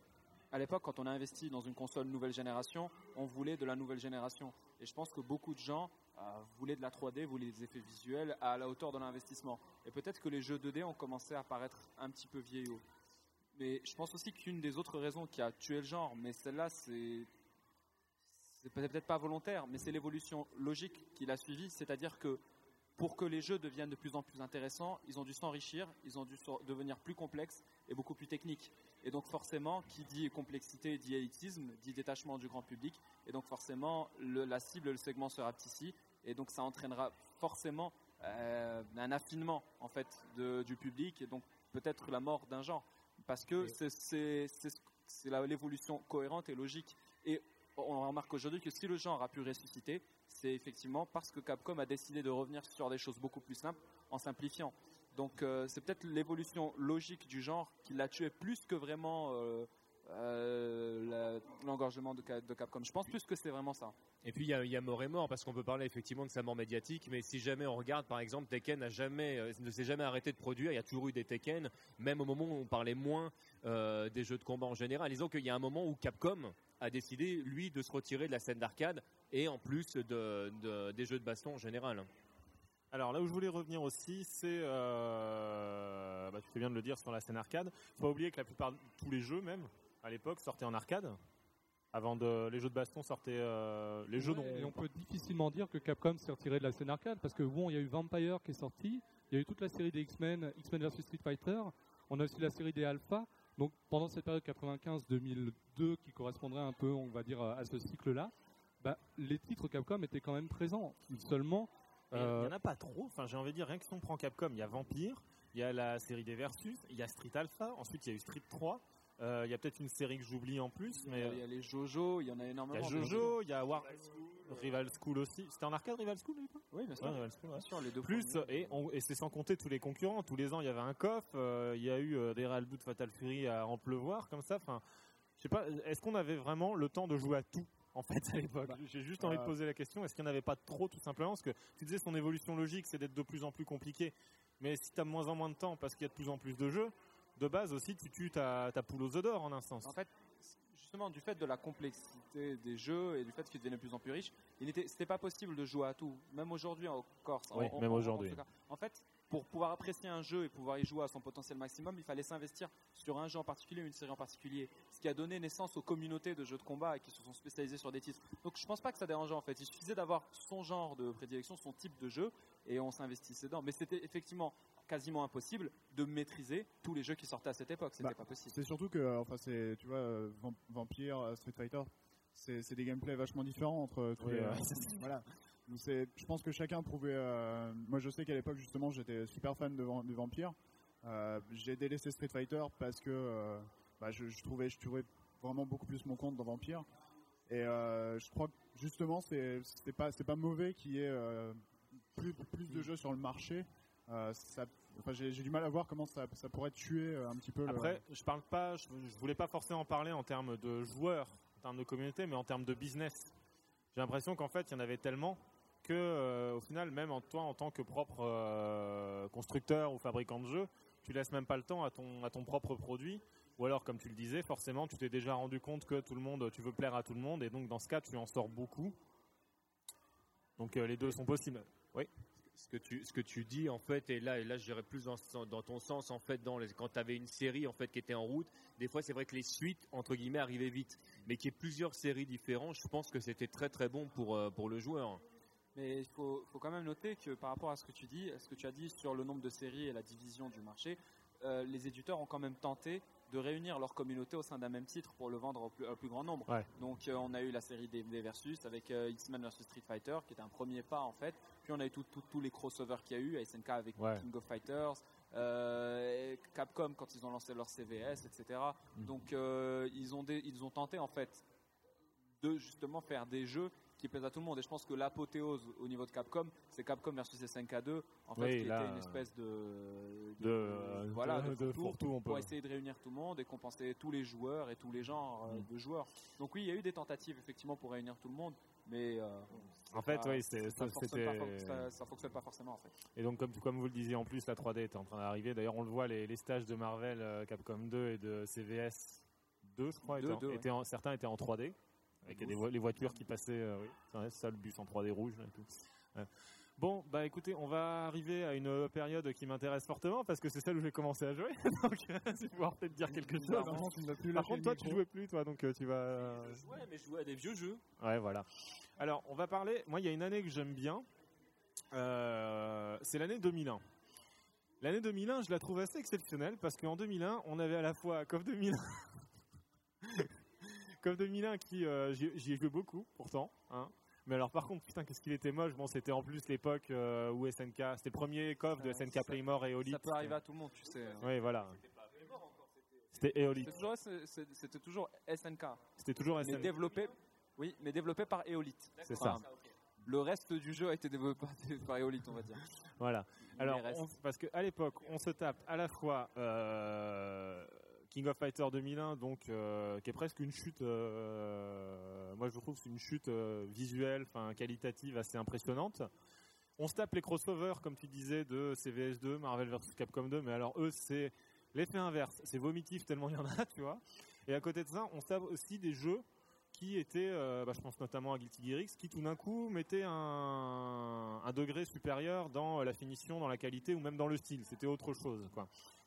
à l'époque, quand on a investi dans une console nouvelle génération, on voulait de la nouvelle génération. Et je pense que beaucoup de gens euh, voulaient de la 3D, voulaient des effets visuels à la hauteur de l'investissement. Et peut-être que les jeux 2D ont commencé à paraître un petit peu vieillots. Mais je pense aussi qu'une des autres raisons qui a tué le genre, mais celle-là, c'est peut-être pas volontaire, mais c'est l'évolution logique qui l'a suivi, c'est-à-dire que pour que les jeux deviennent de plus en plus intéressants, ils ont dû s'enrichir, ils ont dû devenir plus complexes et beaucoup plus techniques. Et donc forcément, qui dit complexité dit élitisme, dit détachement du grand public, et donc forcément, le- la cible, le segment sera petit ici, et donc ça entraînera forcément euh, un affinement en fait de- du public, et donc peut-être la mort d'un genre, parce que c'est- l'évolution cohérente et logique. Et on remarque aujourd'hui que si le genre a pu ressusciter, c'est effectivement parce que Capcom a décidé de revenir sur des choses beaucoup plus simples en simplifiant. Donc euh, c'est peut-être l'évolution logique du genre qui l'a tué plus que vraiment euh, euh, l'engorgement de, Ca- de Capcom. Je pense plus que c'est vraiment ça. Et puis il y a, a mort et mort parce qu'on peut parler effectivement de sa mort médiatique, mais si jamais on regarde par exemple Tekken n'a jamais, ne s'est jamais arrêté de produire, il y a toujours eu des Tekken, même au moment où on parlait moins des jeux de combat en général. Disons qu'il y a un moment où Capcom a décidé lui de se retirer de la scène d'arcade et en plus de, de- des jeux de baston en général. Alors là où je voulais revenir aussi, c'est, euh, bah, tu fais bien de le dire sur la scène arcade. Faut pas oublier que la plupart, tous les jeux même, à l'époque, sortaient en arcade. Avant de, les jeux de baston sortaient, euh, les jeux Ouais, dont et on peut difficilement dire que Capcom s'est retiré de la scène arcade parce que bon, il y a eu Vampire qui est sorti, il y a eu toute la série des X-Men, X-Men vs Street Fighter, on a aussi la série des Alpha. Donc pendant cette période 95-2002 qui correspondrait un peu, on va dire, à ce cycle-là, bah, les titres Capcom étaient quand même présents. Seulement, Il euh, n'y en a pas trop. Enfin, j'ai envie de dire, rien que si on prend Capcom, il y a Vampire, il y a la série des Versus, il y a Street Alpha, ensuite il y a eu Street 3, euh, il y a peut-être une série que j'oublie en plus, mais Il y a les Jojo, il y en a il y énormément. a Jojo, il y a War... Rival School aussi. C'était en arcade Rival School Oui, bien sûr. Ouais, Rival School, ouais. Bien sûr, les deux Plus, et, c'est sans compter tous les concurrents. Tous les ans, il y avait un coff, euh, il y a eu euh, des Real Boot Fatal Fury à en pleuvoir, comme ça. Enfin, je sais pas, est-ce qu'on avait vraiment le temps de jouer à tout en fait à l'époque Bah, J'ai juste envie de poser la question est-ce qu'il n'y en avait pas trop tout simplement? Parce que tu disais son évolution logique, c'est d'être de plus en plus compliqué. Mais si tu as de moins en moins de temps parce qu'il y a de plus en plus de jeux, de base aussi, tu tues ta, ta poule aux œufs d'or en un sens. En fait, justement, du fait de la complexité des jeux et du fait qu'ils devenaient de plus en plus riches, il n'était c'était pas possible de jouer à tout. Même aujourd'hui. Oui, en- même en- en aujourd'hui. En fait, pour pouvoir apprécier un jeu et pouvoir y jouer à son potentiel maximum, il fallait s'investir sur un jeu en particulier une série en particulier. Ce qui a donné naissance aux communautés de jeux de combat qui se sont spécialisées sur des titres. Donc je pense pas que ça dérangeait en fait. Il suffisait d'avoir son genre de prédilection, son type de jeu et on s'investissait dedans. Mais c'était effectivement quasiment impossible de maîtriser tous les jeux qui sortaient à cette époque. C'était Bah, pas possible. C'est surtout que, euh, enfin, c'est, tu vois, euh, Vamp- Vampire, euh, Street Fighter, c'est, des gameplays vachement différents entre Oui, euh, voilà. Je pense que chacun trouvait. euh, moi, je sais qu'à l'époque, justement, j'étais super fan de, Vam- de Vampire. Euh, j'ai délaissé Street Fighter parce que euh, bah, je, trouvais, je trouvais vraiment beaucoup plus mon compte dans Vampire. Et je crois que justement, c'est, c'est pas, c'est pas mauvais qu'il y ait plus, plus de jeux sur le marché. Enfin, j'ai, du mal à voir comment ça, pourrait tuer un petit peu le. Après, je parle pas, je, je voulais pas forcément parler en termes de joueurs, en termes de communauté, mais en termes de business. J'ai l'impression qu'en fait, il y en avait tellement que, euh, au final, même en toi, en tant que propre euh, constructeur ou fabricant de jeux, tu laisses même pas le temps à ton à ton propre produit. Ou alors, comme tu le disais, forcément, tu t'es déjà rendu compte que tout le monde, tu veux plaire à tout le monde, et donc dans ce cas, tu en sors beaucoup. Donc euh, les deux sont possibles. Ce que tu, ce que tu dis en fait, et là, là, je dirais plus dans, ton sens en fait, quand tu avais une série en fait qui était en route, des fois c'est vrai que les suites entre guillemets arrivaient vite, mais qu'il y ait plusieurs séries différentes, je pense que c'était très très bon pour euh, pour le joueur. Mais il faut, faut quand même noter que par rapport à ce que tu dis, ce que tu as dit sur le nombre de séries et la division du marché, euh, les éditeurs ont quand même tenté de réunir leur communauté au sein d'un même titre pour le vendre au plus, au plus grand nombre. Ouais. Donc euh, on a eu la série des, des Versus avec euh, X-Men vs Street Fighter qui était un premier pas en fait. Puis on a eu tous les crossovers qu'il y a eu, SNK avec Ouais. King of Fighters, euh, Capcom quand ils ont lancé leur CVS, etc. Mm. Donc ils ont des- ils ont tenté en fait de justement faire des jeux qui plaisent à tout le monde. Et je pense que l'apothéose au niveau de Capcom, c'est Capcom versus SNK2, en fait, Oui, qui là, était une espèce de, de, voilà, de- de, de fourre-tout pour essayer de réunir tout le monde et compenser tous les joueurs et tous les genres euh, Mm. de joueurs. Donc oui, il y a eu des tentatives effectivement pour réunir tout le monde, mais euh, En fait, pas- oui, ça, ça, fonctionne pas, ça, ça fonctionne pas forcément en fait. Et donc, comme, comme vous le disiez, en plus, la 3D était en train d'arriver. D'ailleurs, on le voit, les, les stages de Marvel, euh, Capcom 2 et de CVS 2, je crois, Deux, étaient en- deux, ouais. étaient en- certains étaient en 3D. Avec vo- les voitures qui passaient, euh, oui, ça le bus en 3D rouge là, et tout. Ouais. Bon, bah écoutez, on va arriver à une période qui m'intéresse fortement parce que c'est celle où j'ai commencé à jouer. donc, je vais pouvoir peut-être dire quelque chose. Par contre, tu ne vas plus Par contre, toi, tu jouais plus, toi, donc euh, tu vas. Je jouais, mais je jouais à des vieux jeux. Ouais, voilà. Alors, on va parler. Moi, il y a une année que j'aime bien. Euh, c'est l'année 2001. L'année 2001, je la trouve assez exceptionnelle parce qu'en 2001, on avait à la fois KOF 2001. KOF 2001 qui, euh, j'y ai joué beaucoup pourtant. hein. Mais alors, par contre, putain, qu'est-ce qu'il était moche. Bon, c'était en plus l'époque euh, où SNK, c'était le premier KOF de Ouais, SNK ça- Playmore et Elite. Ça peut arriver à tout le monde, tu sais. hein. Oui, voilà. C'était toujours, c'est- C'était toujours SNK, C'était toujours mais SNK. développé, oui, mais développé par Eolite. C'est ça. Le reste du jeu a été développé par- Eolite, on va dire. Voilà. Alors, Mais on- parce qu'à l'époque, on se tape à la fois euh, King of Fighter 2001, donc euh, qui est presque une chute. euh, moi, je trouve c'est une chute euh, visuelle, enfin qualitative assez impressionnante. On se tape les crossovers, comme tu disais, de CVS2, Marvel vs Capcom 2, mais alors eux, c'est l'effet inverse. C'est vomitif tellement il y en a, tu vois. Et à côté de ça, on se tape aussi des jeux qui étaient, euh, bah, je pense notamment à Guilty Gear X, qui tout d'un coup mettaient un, degré supérieur dans la finition, dans la qualité ou même dans le style. C'était autre chose.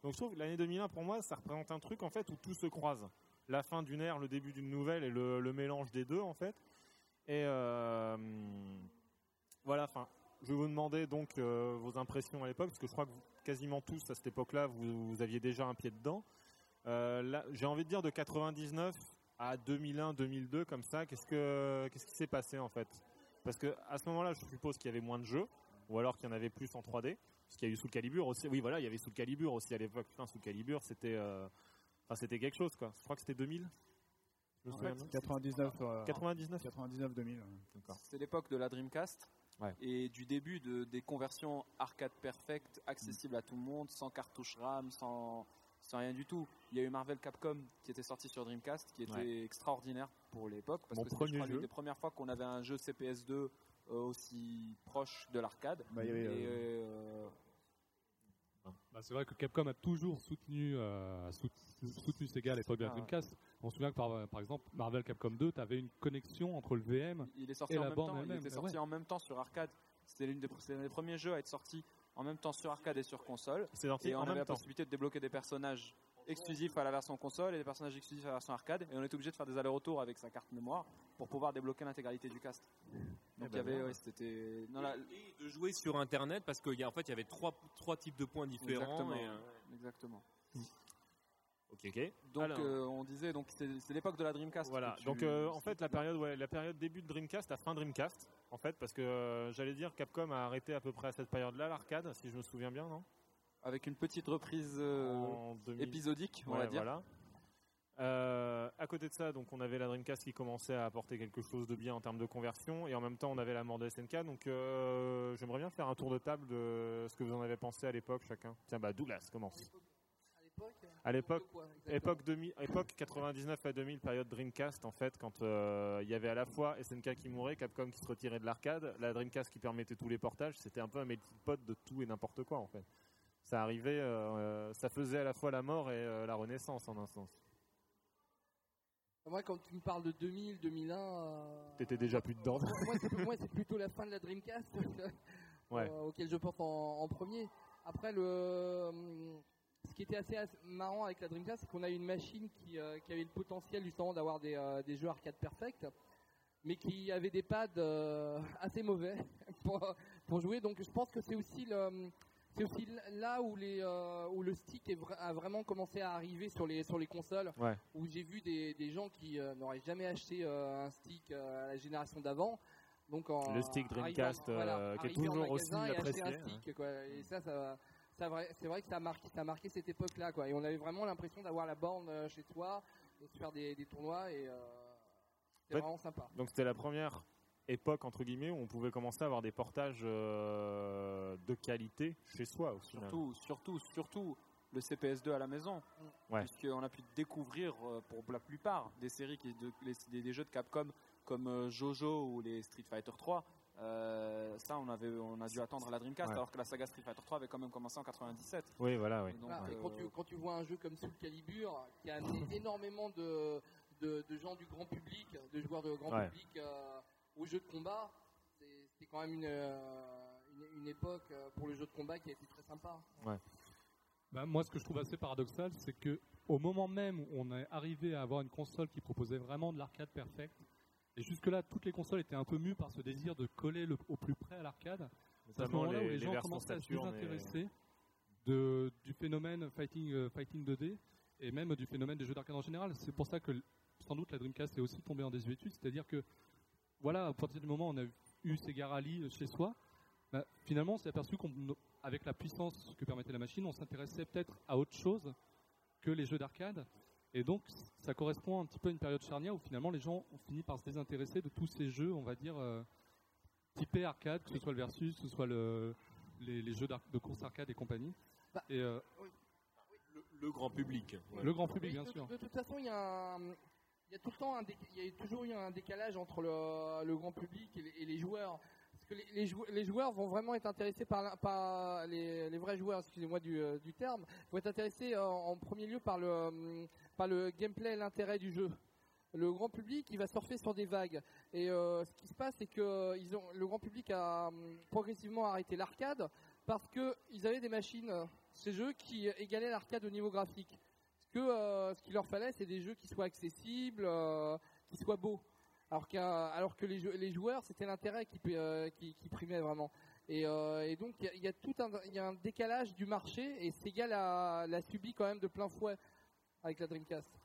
Donc je trouve que l'année 2001, pour moi, ça représente un truc en fait où tout se croise. La fin d'une ère, le début d'une nouvelle et le, mélange des deux en fait. Et euh, voilà, enfin, je vais vous demander donc euh, vos impressions à l'époque, parce que je crois que quasiment tous à cette époque-là, vous, aviez déjà un pied dedans. Euh, j'ai envie de dire de 99 à 2001, 2002, comme ça, qu'est-ce que qu'est-ce qui s'est passé en fait? Parce que à ce moment-là, je suppose qu'il y avait moins de jeux, ou alors qu'il y en avait plus en 3D, parce qu'il y a eu Soul Calibur aussi. Oui, voilà, il y avait Soul Calibur aussi à l'époque. Putain, Soul Calibur, c'était, euh, enfin, c'était quelque chose quoi. Je crois que c'était 2000. Je me En souviens fait, bien. 99, euh, 99. 99 2000. C'est l'époque de la Dreamcast Ouais. et du début de, des conversions arcade perfect, accessibles à tout le monde, sans cartouche RAM, sans, sans rien du tout. Il y a eu Marvel Capcom qui était sorti sur Dreamcast, qui était Ouais. extraordinaire pour l'époque, parce Mon que c'était l'une des premières fois qu'on avait un jeu CPS2 euh, aussi proche de l'arcade. Bah, euh, euh, Bah, c'est vrai que Capcom a toujours soutenu, euh, sout- soutenu Sega à l'époque de la. Dreamcast. On se souvient que par, par exemple, Marvel Capcom 2, tu avais une connexion entre le VM. il est sorti Et en la même borne temps. Il était bah sorti ouais. en même temps sur arcade. C'était des, c'est l'un des premiers jeux à être sorti en même temps sur arcade et sur console. C'est sorti Et on en avait même la temps. possibilité de débloquer des personnages exclusifs à la version console et des personnages exclusifs à la version arcade. Et on était obligé de faire des allers-retours avec sa carte mémoire pour pouvoir débloquer l'intégralité du cast. Donc Eh il y ben avait, ouais, c'était. non, là, Et de jouer sur internet parce qu'en en fait il y avait trois, trois types de points différents. exactement. et, euh, exactement. Ok, ok. Donc Alors. euh, on disait, donc c'est l'époque de la Dreamcast. Voilà. tu- Donc euh, en fait la période, ouais, la période début de Dreamcast, la fin Dreamcast, en fait, parce que euh, j'allais dire Capcom a arrêté à peu près à cette période-là l'arcade, si je me souviens bien, non? Avec une petite reprise euh, En 2000. épisodique, on Ouais, va dire. voilà. Euh, à côté de ça, donc on avait la Dreamcast qui commençait à apporter quelque chose de bien en termes de conversion, et en même temps on avait la mort de SNK. Donc euh, j'aimerais bien faire un tour de table de ce que vous en avez pensé à l'époque chacun. Tiens, bah Douglas commence. À l'époque époque 2000, époque 99 à 2000, période Dreamcast en fait, quand euh, il y avait à la fois SNK qui mourait, Capcom qui se retirait de l'arcade, la Dreamcast qui permettait tous les portages, c'était un peu un melting pot de tout et n'importe quoi en fait. Ça arrivait, euh, ça faisait à la fois la mort et euh, la renaissance en un sens. Moi, quand tu me parles de 2000, 2001. euh, T'étais déjà plus dedans. moi, c'est, moi, c'est plutôt la fin de la Dreamcast Ouais. euh, auquel je pense en, en premier. Après, le, euh, ce qui était assez, assez marrant avec la Dreamcast, c'est qu'on a eu une machine qui, euh, qui avait le potentiel justement d'avoir des, euh, des jeux arcade perfect, mais qui avait des pads euh, assez mauvais pour, pour jouer. Donc, je pense que c'est aussi là où, les, euh, où le stick est vra- a vraiment commencé à arriver sur les, sur les consoles, Ouais. où j'ai vu des, des gens qui n'auraient jamais acheté un stick à la génération d'avant. Donc en, Le stick Dreamcast, en- voilà, qui est toujours aussi apprécié, stick, quoi. Et ça, ça, c'est vrai, c'est vrai que ça a marqué, ça a marqué cette époque-là, quoi. Et on avait vraiment l'impression d'avoir la borne euh, chez soi, de se faire des, des tournois et euh, c'était Ouais. vraiment sympa. Donc c'était la première époque entre guillemets où on pouvait commencer à avoir des portages euh, de qualité chez soi au final. Surtout, surtout, surtout le CPS2 à la maison. Ouais. Puisqu'on a pu découvrir pour la plupart des séries, qui, de- les- des, des jeux de Capcom comme euh, Jojo ou les Street Fighter 3. Euh, ça, on, avait, on a dû attendre la Dreamcast, Ouais. alors que la saga Street Fighter 3 avait quand même commencé en 97. Oui, voilà, oui. Et donc, Voilà, et quand, euh, tu, quand tu vois un jeu comme Soul Calibur qui a amené énormément de, de, de gens du grand public, de joueurs de grand Ouais. public euh, au jeu de combat, c'est- c'était quand même une, euh, une, une époque pour le jeu de combat qui a été très sympa. Bah, moi, ce que je trouve assez paradoxal, c'est que au moment même où on est arrivé à avoir une console qui proposait vraiment de l'arcade perfect, et jusque-là, toutes les consoles étaient un peu mues par ce désir de coller le- au plus près à l'arcade. C'est à ce moment-là où les- gens commençaient à se et- désintéresser de, du phénomène fighting, euh, fighting 2D et même du phénomène des jeux d'arcade en général. C'est pour ça que sans doute la Dreamcast est aussi tombée en désuétude, c'est-à-dire que voilà, à partir du moment où on a eu Sega Rally chez soi, bah, finalement on s'est aperçu qu'avec la puissance que permettait la machine, on s'intéressait peut-être à autre chose que les jeux d'arcade. Et donc, ça correspond un petit peu à une période charnière où finalement les gens ont fini par se désintéresser de tous ces jeux, on va dire, euh, typés arcade, que ce soit le Versus, que ce soit le, les, les jeux de course arcade et compagnie. Bah, et euh, Le, le grand public. ouais. le grand public, Oui, bien de, sûr. de toute façon, il y a, un- il y a tout le temps un déc- il y a toujours eu un décalage entre le, le grand public et les, et les joueurs. Parce que les, les jou- les joueurs vont vraiment être intéressés par, les, les vrais joueurs, excusez-moi du, euh, du terme, vont être intéressés en premier lieu par le, par le gameplay l'intérêt du jeu. Le grand public, il va surfer sur des vagues. Et euh, ce qui se passe, c'est que euh, ils ont, le grand public a hum, progressivement arrêté l'arcade parce qu'ils avaient des machines euh, ces jeux qui égalaient l'arcade au niveau graphique. Ce qu'il leur fallait, c'est des jeux qui soient accessibles, qui soient beaux. Alors, que les, joueurs, c'était l'intérêt qui, qui, primait vraiment. Et, donc, il y a- tout un, y a un décalage du marché, et Sega l'a subi quand même de plein fouet avec la Dreamcast.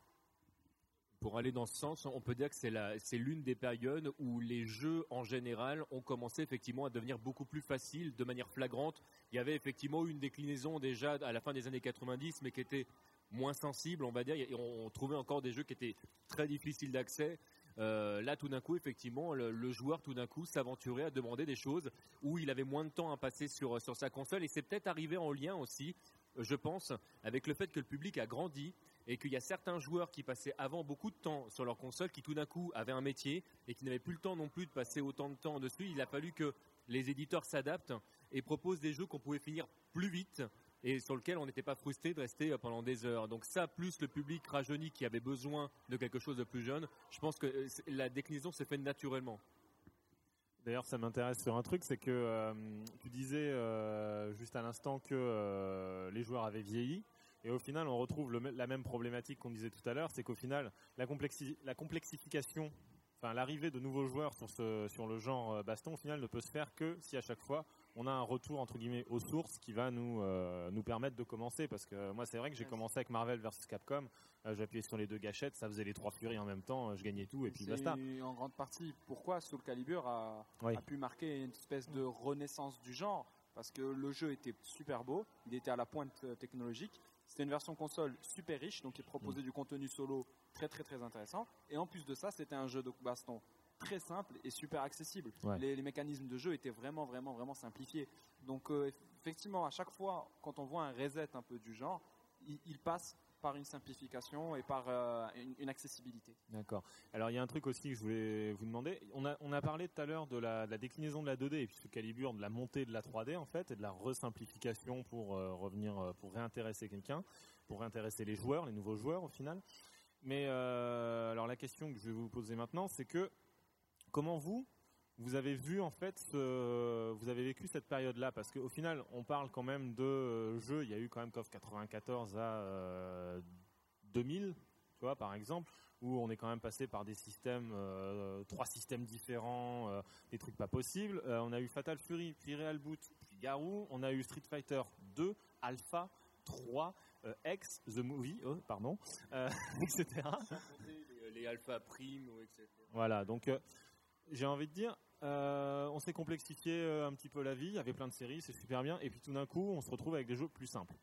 Pour aller dans ce sens, on peut dire que c'est l'une des périodes où les jeux en général ont commencé effectivement à devenir beaucoup plus faciles de manière flagrante. Il y avait effectivement une déclinaison déjà à la fin des années 90, mais qui était moins sensible, on va dire. On, trouvait encore des jeux qui étaient très difficiles d'accès. Euh, là, tout d'un coup, effectivement, le, joueur, tout d'un coup, s'aventurait à demander des choses où il avait moins de temps à passer sur, sa console. Et c'est peut-être arrivé en lien aussi, je pense, avec le fait que le public a grandi et qu'il y a certains joueurs qui passaient avant beaucoup de temps sur leur console qui tout d'un coup avaient un métier et qui n'avaient plus le temps non plus de passer autant de temps dessus. Il a fallu que les éditeurs s'adaptent et proposent des jeux qu'on pouvait finir plus vite et sur lesquels on n'était pas frustré de rester euh, pendant des heures. Donc ça, plus le public rajeuni qui avait besoin de quelque chose de plus jeune, je pense que euh, la déclinaison s'est faite naturellement. D'ailleurs, ça m'intéresse sur un truc, c'est que euh, tu disais juste à l'instant que les joueurs avaient vieilli. Et au final, on retrouve le la même problématique qu'on disait tout à l'heure, c'est qu'au final, la, complexi- la complexification, enfin l'arrivée de nouveaux joueurs sur, ce, sur le genre euh, baston, au final, ne peut se faire que si à chaque fois on a un retour entre guillemets aux sources qui va nous euh, nous permettre de commencer. Parce que moi, c'est vrai que j'ai commencé avec Marvel versus Capcom, euh, j'appuyais sur les deux gâchettes, ça faisait les trois furies en même temps, euh, je gagnais tout et puis basta. en grande partie pourquoi Soul Calibur a, Oui. a pu marquer une espèce de renaissance du genre. Parce que le jeu était super beau, il était à la pointe technologique. C'était une version console super riche, donc il proposait du contenu solo très très très intéressant. Et en plus de ça, c'était un jeu de baston très simple et super accessible. Ouais. Les, les mécanismes de jeu étaient vraiment vraiment vraiment simplifiés. Donc euh, effectivement, à chaque fois, quand on voit un reset un peu du genre, il, il passe par une simplification et par euh, une- accessibilité. D'accord. Alors il y a un truc aussi que je voulais vous demander. On a, on a parlé tout à l'heure de la, déclinaison de la 2D et puis ce Calibur de la montée de la 3D en fait et de la resimplification pour euh, revenir euh, pour réintéresser quelqu'un, pour réintéresser les joueurs, les nouveaux joueurs au final. Mais alors la question que je vais vous poser maintenant, c'est que comment vous vous avez vu en fait, ce- vous avez vécu cette période-là parce qu'au final, on parle quand même de euh, jeux. Il y a eu quand même KOF 94 à euh, 2000, tu vois, par exemple, où on est quand même passé par des systèmes, euh, trois systèmes différents, euh, des trucs pas possibles. Euh, on a eu Fatal Fury, puis Real Boot, puis Garou. On a eu Street Fighter 2, Alpha, 3, euh, X, The Movie, oh, pardon, euh, etc. les, les alpha primes, etc. Voilà, donc euh, j'ai envie de dire, euh, on s'est complexifié euh, un petit peu la vie, il y avait plein de séries, c'est super bien, et puis tout d'un coup, on se retrouve avec des jeux plus simples.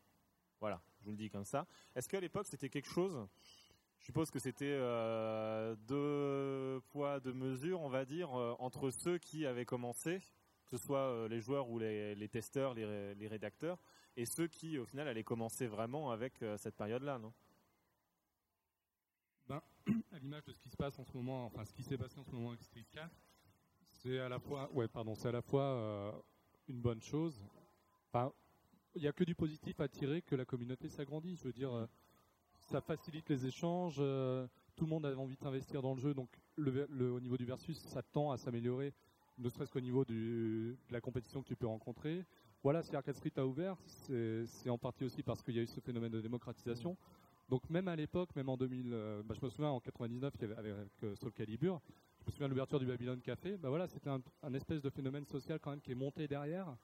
Voilà, je vous le dis comme ça. Est-ce qu'à l'époque, c'était quelque chose Je suppose que c'était euh, deux poids, deux mesures, on va dire, entre ceux qui avaient commencé, que ce soit les joueurs ou les, testeurs, les, les rédacteurs, et ceux qui, au final, allaient commencer vraiment avec cette période-là, non? À l'image de ce qui se passe en ce moment, enfin ce qui s'est passé en ce moment avec Street 4, c'est à la fois, ouais, pardon, c'est à la fois euh, une bonne chose. Il n'y a que du positif à tirer que la communauté s'agrandit. Je veux dire, euh, ça facilite les échanges. euh, tout le monde a envie de s'investir dans le jeu, donc au niveau du versus, ça tend à s'améliorer, ne serait-ce qu'au niveau de la compétition que tu peux rencontrer. Voilà, si Arcade Street a ouvert, c'est en partie aussi parce qu'il y a eu ce phénomène de démocratisation. Donc même à l'époque, même en 2000, euh, bah, je me souviens en 99 il avait, avec Soul Calibur, me souviens de l'ouverture du Babylon Café, bah voilà, c'était un, un espèce de phénomène social quand même qui est monté derrière.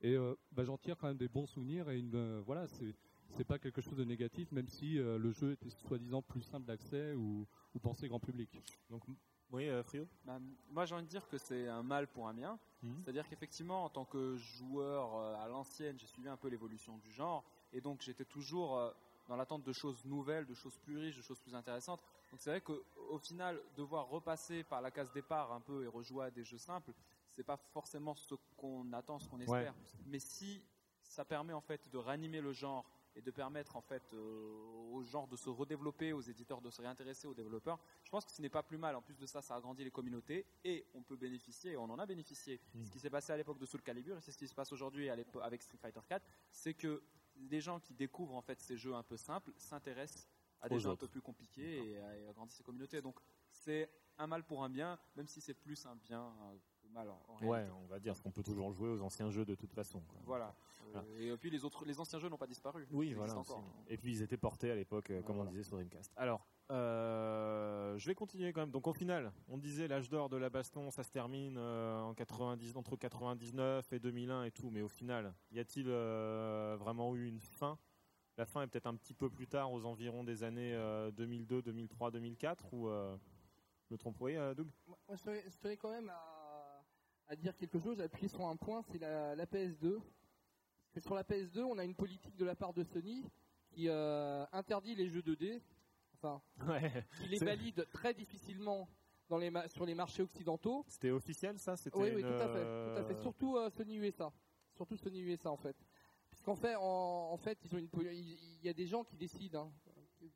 Et euh, bah, j'en tire quand même des bons souvenirs et une, euh, voilà, c'est c'est pas quelque chose de négatif, même si euh, le jeu était soi-disant plus simple d'accès ou, ou pensé grand public. Donc, oui, euh, Frio? Bah, moi, j'ai envie de dire que c'est un mal pour un bien. Mhm. C'est-à-dire qu'effectivement, en tant que joueur euh, à l'ancienne, j'ai suivi un peu l'évolution du genre. Et donc, j'étais toujours euh, dans l'attente de choses nouvelles, de choses plus riches, de choses plus intéressantes. Donc, c'est vrai qu'au final, devoir repasser par la case départ un peu et rejouer à des jeux simples, c'est pas forcément ce qu'on attend, ce qu'on espère. Mais si ça permet en fait de ranimer le genre et de permettre en fait euh, au genre de se redévelopper, aux éditeurs de se réintéresser, aux développeurs, je pense que ce n'est pas plus mal. En plus de ça, ça agrandit les communautés et on peut bénéficier, et on en a bénéficié. Mm. Ce qui s'est passé à l'époque de Soul Calibur et c'est ce qui se passe aujourd'hui avec Street Fighter 4, c'est que les gens qui découvrent en fait ces jeux un peu simples s'intéressent à des jeux un peu plus compliqués et, à- et agrandissent ces communautés. Donc c'est un mal pour un bien, même si c'est plus un bien que mal en, en Ouais, on va dire qu'on peut toujours jouer aux anciens jeux de toute façon. quoi. Voilà. Voilà. Euh, Et puis les autres, les anciens jeux n'ont pas disparu. Oui, Ils voilà. Et puis ils étaient portés à l'époque, euh, comme Voilà. on disait sur Dreamcast. Alors, euh, je vais continuer quand même. Donc au final, on disait l'âge d'or de la baston, ça se termine en 90, entre 99 et 2001 et tout. Mais au final, y a-t-il vraiment eu une fin? La fin est peut-être un petit peu plus tard, aux environs des années euh, 2002, 2003, 2004, ou euh, je me trompe? Oui, euh, Doug? Moi, je tenais, quand même à, à dire quelque chose, à appuyer sur un point, c'est la, la PS2. Parce que sur la PS2, on a une politique de la part de Sony qui euh, interdit les jeux 2D, enfin, Ouais. qui les valide très difficilement dans les ma- sur les marchés occidentaux. C'était officiel ça? C'était Oui, oui, une, tout à fait, tout à fait. Surtout euh, Sony USA. Surtout Sony USA en fait. Fait, en, en fait, ils ont une, poli- il y a des gens qui décident hein,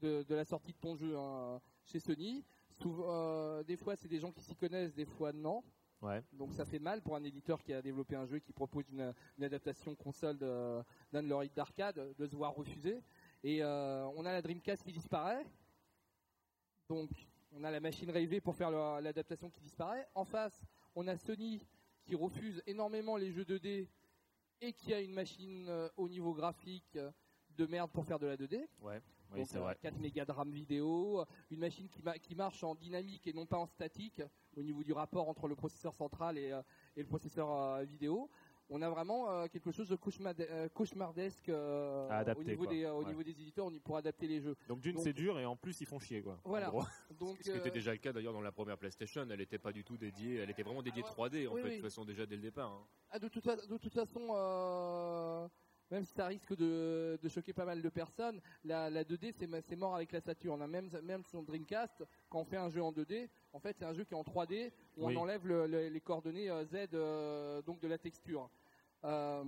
de, de la sortie de ton jeu hein, chez Sony. Euh, des fois, c'est des gens qui s'y connaissent, des fois non. Ouais. Donc ça fait mal pour un éditeur qui a développé un jeu qui propose une, une adaptation console d'un de, leurs hits d'arcade de se voir refuser. Et euh, on a la Dreamcast qui disparaît. Donc on a la machine rêvée pour faire l'adaptation qui disparaît. En face, on a Sony qui refuse énormément les jeux 2D et qui a une machine euh, au niveau graphique euh, de merde pour faire de la 2D. Ouais. Oui, Donc, c'est euh, vrai. 4 mégas de RAM vidéo, une machine qui, ma- qui marche en dynamique et non pas en statique au niveau du rapport entre le processeur central et, euh, et le processeur euh, vidéo. On a vraiment euh, quelque chose de euh, cauchemardesque euh, À adapter, au, niveau des, euh, au Ouais. niveau des éditeurs pour adapter les jeux. Donc d'une c'est dur et en plus ils font chier quoi. Voilà. Donc, Ce qui était déjà le cas d'ailleurs dans la première PlayStation, elle n'était pas du tout dédiée, elle était vraiment dédiée Ah 3D en oui, fait, oui. de toute façon déjà dès le départ. hein. Ah, de, toute, fa- de toute façon, euh, même si ça risque de, de choquer pas mal de personnes, la, la 2D c'est mort avec la Saturn. hein. Même, même sur Dreamcast, quand on fait un jeu en 2D, en fait c'est un jeu qui est en 3D où Oui. on enlève le- le- les coordonnées euh, Z euh, donc de la texture. Euh,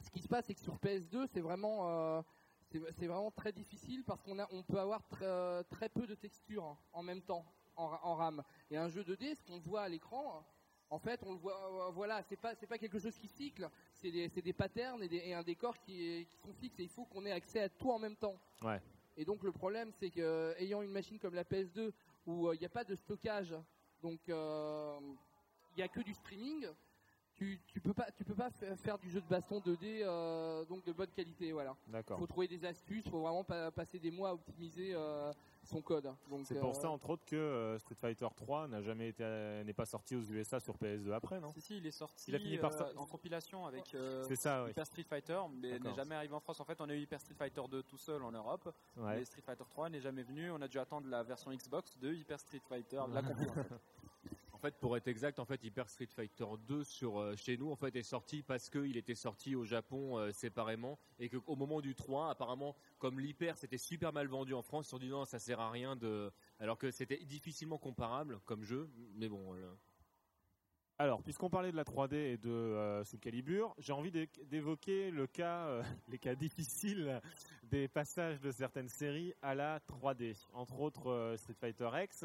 ce qui se passe c'est que sur PS2 c'est vraiment c'est vraiment très difficile parce qu'on a on peut avoir très, très peu de textures hein, en même temps en, en RAM. Et un jeu 2D, ce qu'on voit à l'écran, en fait, on le voit, voilà, c'est pas, c'est pas quelque chose qui cycle, c'est des, c'est des patterns et, des- et un décor qui, est- qui sont fixes et il faut qu'on ait accès à tout en même temps. Ouais. Et donc le problème, c'est que euh, ayant une machine comme la PS2 où euh, il n'y a pas de stockage, donc euh, il n'y a que du streaming, tu, tu peux pas, tu peux pas fa- faire du jeu de baston 2D euh, donc de bonne qualité, voilà. D'accord. faut trouver des astuces, faut vraiment pa- passer des mois à optimiser euh, son code. Donc C'est pour euh, ça entre autres que euh, Street Fighter 3 n'a jamais été euh, n'est pas sorti aux USA sur PS2 après non? Si, si, il est sorti Il a fini par euh, en compilation avec euh, ça. Hyper Street Fighter, mais n'est jamais arrivé en France. En fait, on a eu Hyper Street Fighter 2 tout seul en Europe, Ouais. mais Street Fighter 3 n'est jamais venu. On a dû attendre la version Xbox de Hyper Street Fighter, la compilation. Fait, pour être exact, en fait, Hyper Street Fighter 2 sur euh, chez nous, en fait, est sorti parce qu'il était sorti au Japon euh, séparément et qu'au moment du 3, apparemment, comme l'Hyper c'était super mal vendu en France, ils se sont dit non, ça sert à rien de, alors que c'était difficilement comparable comme jeu, mais bon. Alors, puisqu'on parlait de la 3D et de euh, Soul Calibur, j'ai envie d'é- d'évoquer le cas, euh, les cas difficiles des passages de certaines séries à la 3D. Entre autres, Street Fighter X.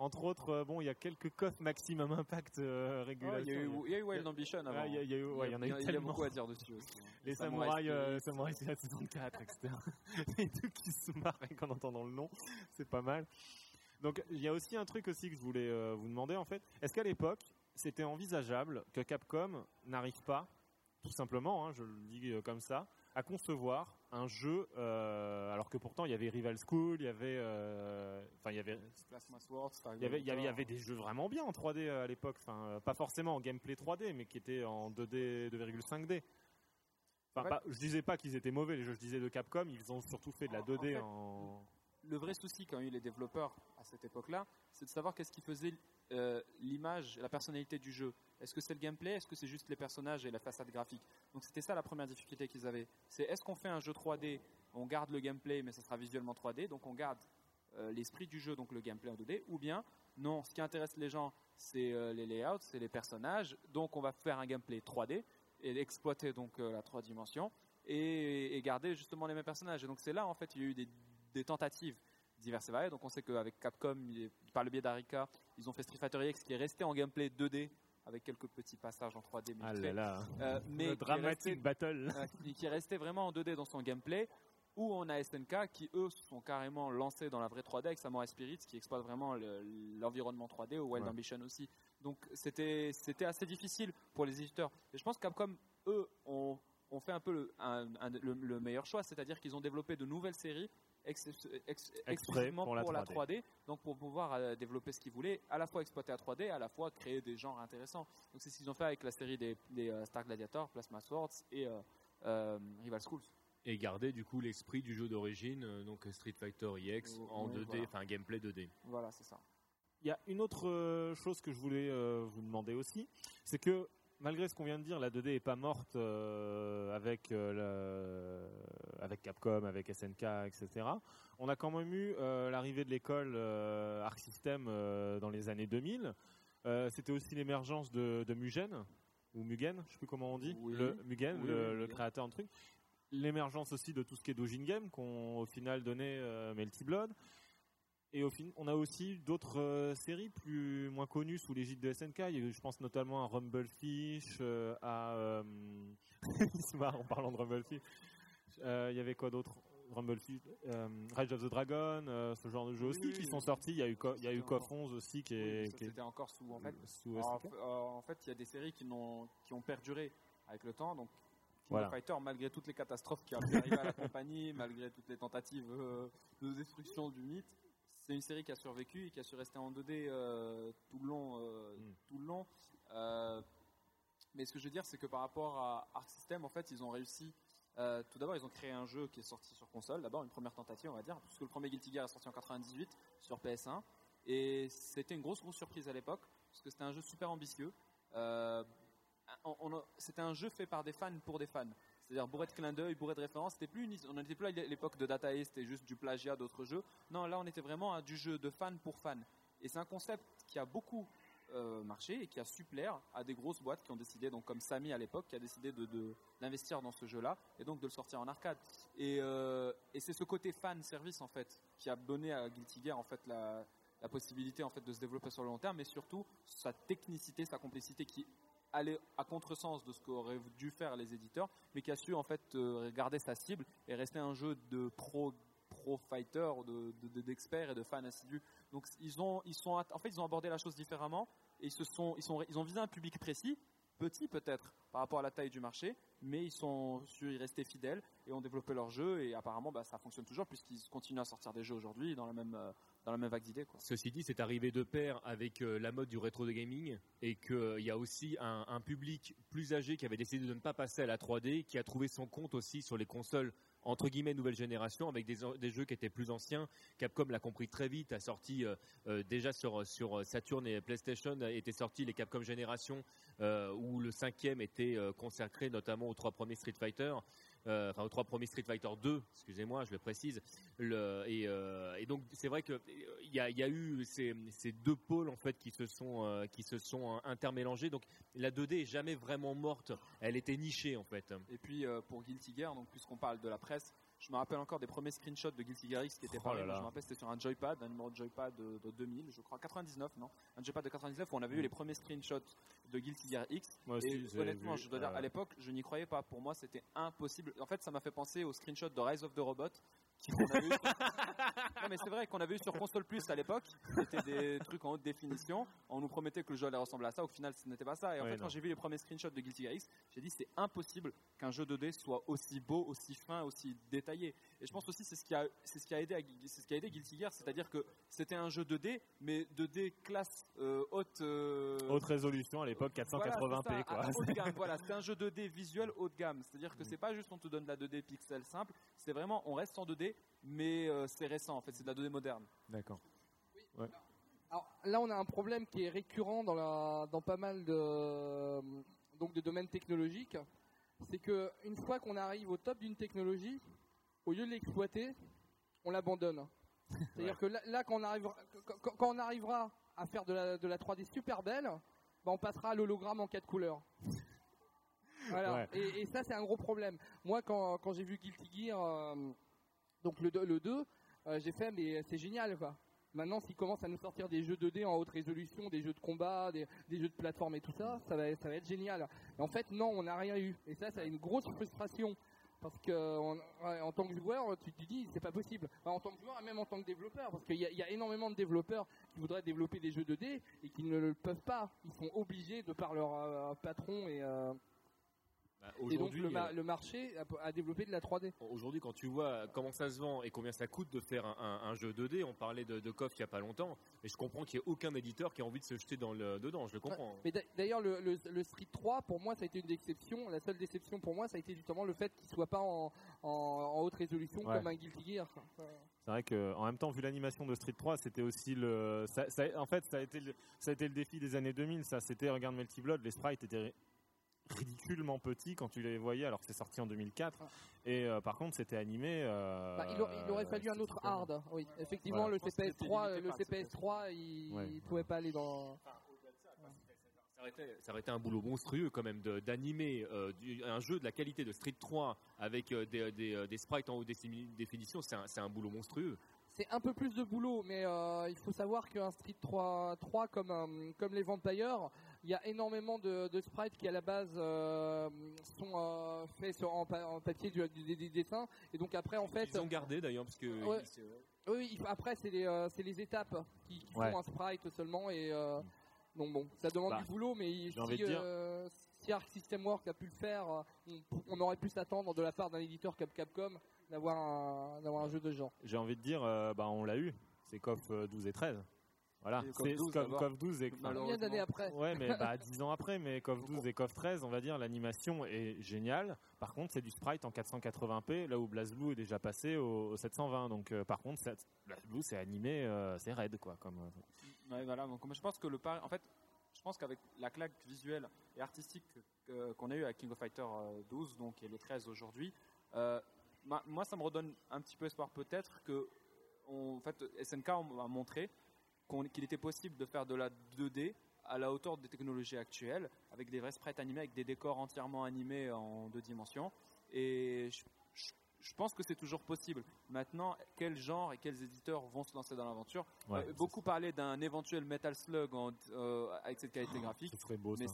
Entre autres, euh, bon, il y a quelques coffres maximum impact euh, régulation. Il y a eu- il y a eu Wild Ambition avant. Ah, il y a- il y a eu- ouais, il y en a eu il y a beaucoup à dire dessus aussi. les samouraïs, euh, Spirit. samouraïs c'est la saison 4, etc. Les trucs qui se marrent qu'en entendant le nom, c'est pas mal. Donc il y a aussi un truc aussi que je voulais euh, vous demander en fait. Est-ce qu'à l'époque c'était envisageable que Capcom n'arrive pas, tout simplement, hein, je le dis euh, comme ça, à concevoir un jeu, euh, alors que pourtant il y avait Rival School, il y avait, euh, enfin il y avait il y, avait, il, y avait, il y Motor. avait des jeux vraiment bien en 3D à l'époque, enfin, euh, pas forcément en gameplay 3D, mais qui étaient en 2D, 2,5D. Enfin, Ouais. pas- je disais pas qu'ils étaient mauvais les jeux, je disais de Capcom, ils ont surtout fait de la En- en 2D fait, en. Le vrai souci qu'ont eu les développeurs à cette époque-là, c'est de savoir qu'est-ce qui faisait euh, l'image, la personnalité du jeu. Est-ce que c'est le gameplay Est-ce que c'est juste les personnages et la façade graphique? Donc c'était ça la première difficulté qu'ils avaient. C'est est-ce qu'on fait un jeu 3D, on garde le gameplay mais ça sera visuellement 3D, donc on garde euh, l'esprit du jeu, donc le gameplay en 2D, ou bien non, ce qui intéresse les gens, c'est euh, les layouts, c'est les personnages, donc on va faire un gameplay 3D et exploiter donc la 3 dimensions et, et garder justement les mêmes personnages. Et donc c'est là en fait il y a eu des, des tentatives diverses et variées. Donc on sait qu'avec Capcom, par le biais d'Arika, ils ont fait Street Fighter X qui est resté en gameplay 2D avec quelques petits passages en 3D. Mais Ah là là, Euh, mais le dramatique resté- battle. euh, qui, qui est resté vraiment en 2D dans son gameplay, où on a SNK qui eux se sont carrément lancés dans la vraie 3D avec Samurai Spirits qui exploite vraiment le- l'environnement 3D, ou Wild Ouais. Ambition aussi. Donc c'était c'était assez difficile pour les éditeurs. Et je pense que Capcom eux ont, ont fait un peu le, un- un- le- le meilleur choix, c'est-à-dire qu'ils ont développé de nouvelles séries ex- ex- exclusivement pour pour, la la 3D, donc pour pouvoir euh, développer ce qu'ils voulaient, à la fois exploiter la 3D, à la fois créer des genres intéressants. Donc c'est ce qu'ils ont fait avec la série des, des, euh, Star Gladiator, Plasma Swords et euh, euh, Rival Schools. Et garder du coup l'esprit du jeu d'origine, euh, donc Street Fighter EX en oui, 2D, voilà. enfin gameplay 2D. Voilà, c'est ça. Il y a une autre chose que je voulais euh, vous demander aussi, c'est que malgré ce qu'on vient de dire, la 2D est pas morte euh, avec euh, le- avec Capcom, avec SNK, etc. On a quand même eu euh, l'arrivée de l'école euh, Arc System euh, dans les années 2000. Euh, C'était aussi l'émergence de, de Mugen ou Mugen, je sais plus comment on dit, Oui. le Mugen, Oui, le, oui, le Mugen. créateur de truc. L'émergence aussi de tout ce qui est Dojin Game, qu'on au final donné euh, Melty Blood. Et au fin, on a aussi d'autres euh, séries plus moins connues sous l'égide de SNK. Il y a eu, je pense notamment à Rumblefish, euh, à euh, il se marre en parlant de Rumblefish. Euh, il y avait quoi d'autre? Rumblefish, euh, Rage of the Dragon, ce genre de jeux Oui, aussi oui, qui oui. sont sortis. Il y a eu, il y a eu C'était KOF encore- 11 aussi qui est, qui est C'était encore sous en fait. sous En, SNK. f- en fait, il y a des séries qui, n'ont- qui ont perduré avec le temps. Donc, King Voilà. Fighter, malgré toutes les catastrophes qui ont arriver à la compagnie, malgré toutes les tentatives de destruction du mythe, c'est une série qui a survécu et qui a su rester en 2D euh, tout le long. euh, Mm. tout le long. Euh, mais ce que je veux dire, c'est que par rapport à Arc System, en fait, ils ont réussi. tout d'abord, ils ont créé un jeu qui est sorti sur console. D'abord, une première tentative, on va dire, puisque le premier Guilty Gear est sorti en 98 sur PS1. Et c'était une grosse, grosse surprise à l'époque, parce que c'était un jeu super ambitieux. C'était un jeu fait par des fans pour des fans. C'est-à-dire bourré de clins d'œil, bourré de références. On n'était plus à l'époque de Data East, c'était juste du plagiat d'autres jeux. Non, là, on était vraiment à du jeu de fan pour fan. Et c'est un concept qui a beaucoup euh, marché et qui a su plaire à des grosses boîtes qui ont décidé, donc comme Samy à l'époque, qui a décidé d'investir dans ce jeu-là et donc de le sortir en arcade. Et, euh, et c'est ce côté fan service en fait qui a donné à Guilty Gear en fait la, possibilité en fait de se développer sur le long terme, mais surtout sa technicité, sa complexité qui allait à contresens de ce qu'auraient dû faire les éditeurs, mais qui a su en fait euh, garder sa cible et rester un jeu de pro pro fighter, de, de- de- d'experts et de fans assidus. Donc ils ont ils sont en fait ils ont abordé la chose différemment et ils se sont ils sont ils ont visé un public précis, petit peut-être par rapport à la taille du marché, mais ils sont su y rester fidèles et ont développé leur jeu et apparemment bah, ça fonctionne toujours puisqu'ils continuent à sortir des jeux aujourd'hui dans la même euh, dans la même vague d'idées. Ceci dit, c'est arrivé de pair avec euh, la mode du rétro de gaming et qu'il y a aussi un, un public plus âgé qui avait décidé de ne pas passer à la 3D, qui a trouvé son compte aussi sur les consoles entre guillemets nouvelle génération avec des, jeux qui étaient plus anciens. Capcom l'a compris très vite, a sorti euh, euh, déjà sur sur Saturn et PlayStation étaient sortis les Capcom Génération euh, où le cinquième était euh, consacré notamment aux trois premiers Street Fighter. Euh, enfin aux trois premiers Street Fighter 2, excusez-moi, je le précise. Euh, et, donc c'est vrai que il y a, eu ces, deux pôles en fait qui se sont euh, sont intermélangés. Donc la 2D est jamais vraiment morte, elle était nichée en fait. Et puis pour Guilty Gear, donc puisqu'on parle de la presse, je me rappelle encore des premiers screenshots de Guilty Gear X qui étaient oh parlés. Je me rappelle c'était sur un joypad, un numéro de joypad de, de, 2000, je crois 99, non? Un joypad de 99 où on avait vu les premiers screenshots de Guilty Gear X. Moi aussi, et honnêtement, je dois dire, à l'époque, je n'y croyais pas. Pour moi, c'était impossible. En fait, ça m'a fait penser au screenshot de Rise of the Robot non mais c'est vrai qu'on avait eu sur console plus à l'époque, c'était des trucs en haute définition. On nous promettait que le jeu allait ressembler à ça. Au final, ce n'était pas ça. Et en fait, non. quand j'ai vu les premiers screenshots de Guilty Gear X, j'ai dit c'est impossible qu'un jeu 2D soit aussi beau, aussi fin, aussi détaillé. Et je pense aussi c'est ce qui a, c'est ce qui a aidé, à, c'est ce qui a aidé Guilty Gear, c'est-à-dire que c'était un jeu 2D, mais 2D classe euh, haute. euh, Haute résolution à l'époque, 480p voilà, c'est ça, quoi. à gamme, voilà, c'est un jeu 2D visuel haut de gamme. C'est-à-dire que c'est pas juste on te donne de la 2D pixel simple, c'est vraiment on reste en 2D, mais euh, c'est récent en fait, c'est de la 2D moderne. D'accord. Alors là, on a un problème qui est récurrent dans, la, dans pas mal de, donc de domaines technologiques. C'est que une fois qu'on arrive au top d'une technologie, au lieu de l'exploiter, on l'abandonne. C'est-à-dire que là, là, quand, on arrivera, quand, quand on arrivera à faire de la, de la 3D super belle, bah, on passera à l'hologramme en quatre couleurs. Voilà. Ouais. Et, et ça, c'est un gros problème. Moi, quand, quand j'ai vu Guilty Gear, euh, donc le, deux- le 2, euh, j'ai fait, mais c'est génial, quoi. Maintenant, s'ils commencent à nous sortir des jeux 2D en haute résolution, des jeux de combat, des, des jeux de plateforme et tout ça, ça va, ça va être génial. Mais en fait, non, on n'a rien eu. Et ça, ça a une grosse frustration. Parce que en tant que joueur, tu te dis, c'est pas possible. En tant que joueur et même en tant que développeur, parce qu'il y, a- il y a énormément de développeurs qui voudraient développer des jeux 2D et qui ne le peuvent pas. Ils sont obligés de par leur euh, patron et, euh, Bah, et donc le, euh, le marché a, a développé de la 3D. Aujourd'hui, quand tu vois comment ça se vend et combien ça coûte de faire un, un- un jeu 2D, on parlait de, de il y a pas longtemps, et je comprends qu'il n'y ait aucun éditeur qui a envie de se jeter dans le, dedans, je le comprends. Mais d'a- d'ailleurs, le, le- le Street 3, pour moi, ça a été une déception. La seule déception pour moi, ça a été justement le fait qu'il soit pas en, en- en haute résolution Ouais. comme un Guilty Gear. C'est vrai que en même temps, vu l'animation de Street 3, c'était aussi le. ça- ça- en fait, ça a, été le, ça a été le défi des années 2000. Ça, c'était regarde Melty Blood, les sprites étaient ridiculement petits quand tu les voyais, alors que c'est sorti en 2004. Et euh, par contre, c'était animé. euh, Bah, il, a- il aurait fallu un autre hard. Oui, effectivement, Voilà. le Je pense que c'était CPS3, limité le par le CPS3, il, Ouais. il pouvait pas aller dans. Ça aurait, été, un boulot monstrueux quand même d'animer euh, un jeu de la qualité de Street 3 avec euh, des, des, euh, des sprites en haute défini- définition, c'est un, boulot monstrueux. C'est un peu plus de boulot, mais euh, il faut savoir qu'un Street 3, 3 comme, euh, comme les Vampires, il y a énormément de, de sprites qui à la base euh, sont euh, faits sur, en, pa- en papier du, du- des dessins, et donc après en fait, Ils ont gardé d'ailleurs parce que Ouais. ils- c'est- oui, après c'est les, euh, c'est les étapes qui, qui Ouais. font un sprite seulement, et euh, donc bon, ça demande Bah, du boulot, mais il- j'ai envie si, de dire- euh, si Arc System Works a pu le faire, euh, on, on aurait pu s'attendre de la part d'un éditeur comme Capcom d'avoir un, d'avoir un jeu de genre. J'ai envie de dire, euh, bah, on l'a eu. C'est KOF euh, 12 et 13. Voilà, c'est 12 comme. KOF 12 et. Combien d'années après Ouais, mais bah, 10 ans après, mais KOF 12 et KOF 13, on va dire, l'animation est géniale. Par contre, c'est du sprite en 480p, là où BlazBlue est déjà passé au, au 720. Donc, euh, par contre, BlazBlue, c'est animé, euh, c'est raide, quoi. Comme, euh, Ouais, voilà. Donc, je pense que le pari, en fait, je pense qu'avec la claque visuelle et artistique que- qu'on a eu à King of Fighter euh, 12, donc et le 13 aujourd'hui, euh, moi, ça me redonne un petit peu espoir peut-être que, on- en fait, SNK a montré qu'il était possible de faire de la 2D à la hauteur des technologies actuelles, avec des vrais sprites animés, avec des décors entièrement animés en deux dimensions. Et je, je- je pense que c'est toujours possible. Maintenant, quel genre et quels éditeurs vont se lancer dans l'aventure ouais, euh, beaucoup parlé d'un éventuel Metal Slug en- euh, avec cette qualité graphique, ce serait beau, mais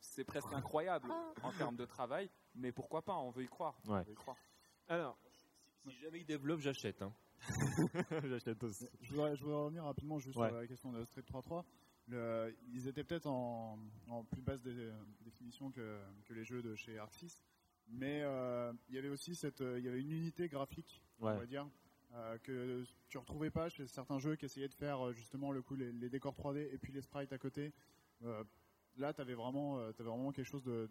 c'est presque incroyable en termes de travail. Mais pourquoi pas? On veut y croire. On Ouais. veut y croire. Alors, si jamais ils développent, j'achète. hein. j'achète aussi. Je voudrais, je voudrais revenir rapidement juste Ouais. sur la question de Street 3.3. Le- ils étaient peut-être en, en plus basse dé- définition que, que les jeux de chez Arxis, mais euh, il y avait aussi cette, euh, il y avait une unité graphique, Ouais. on va dire, euh, que tu retrouvais pas chez certains jeux qui essayaient de faire justement le coup les, les décors 3D et puis les sprites à côté. Euh, là, tu avais vraiment, t'avais vraiment quelque chose de,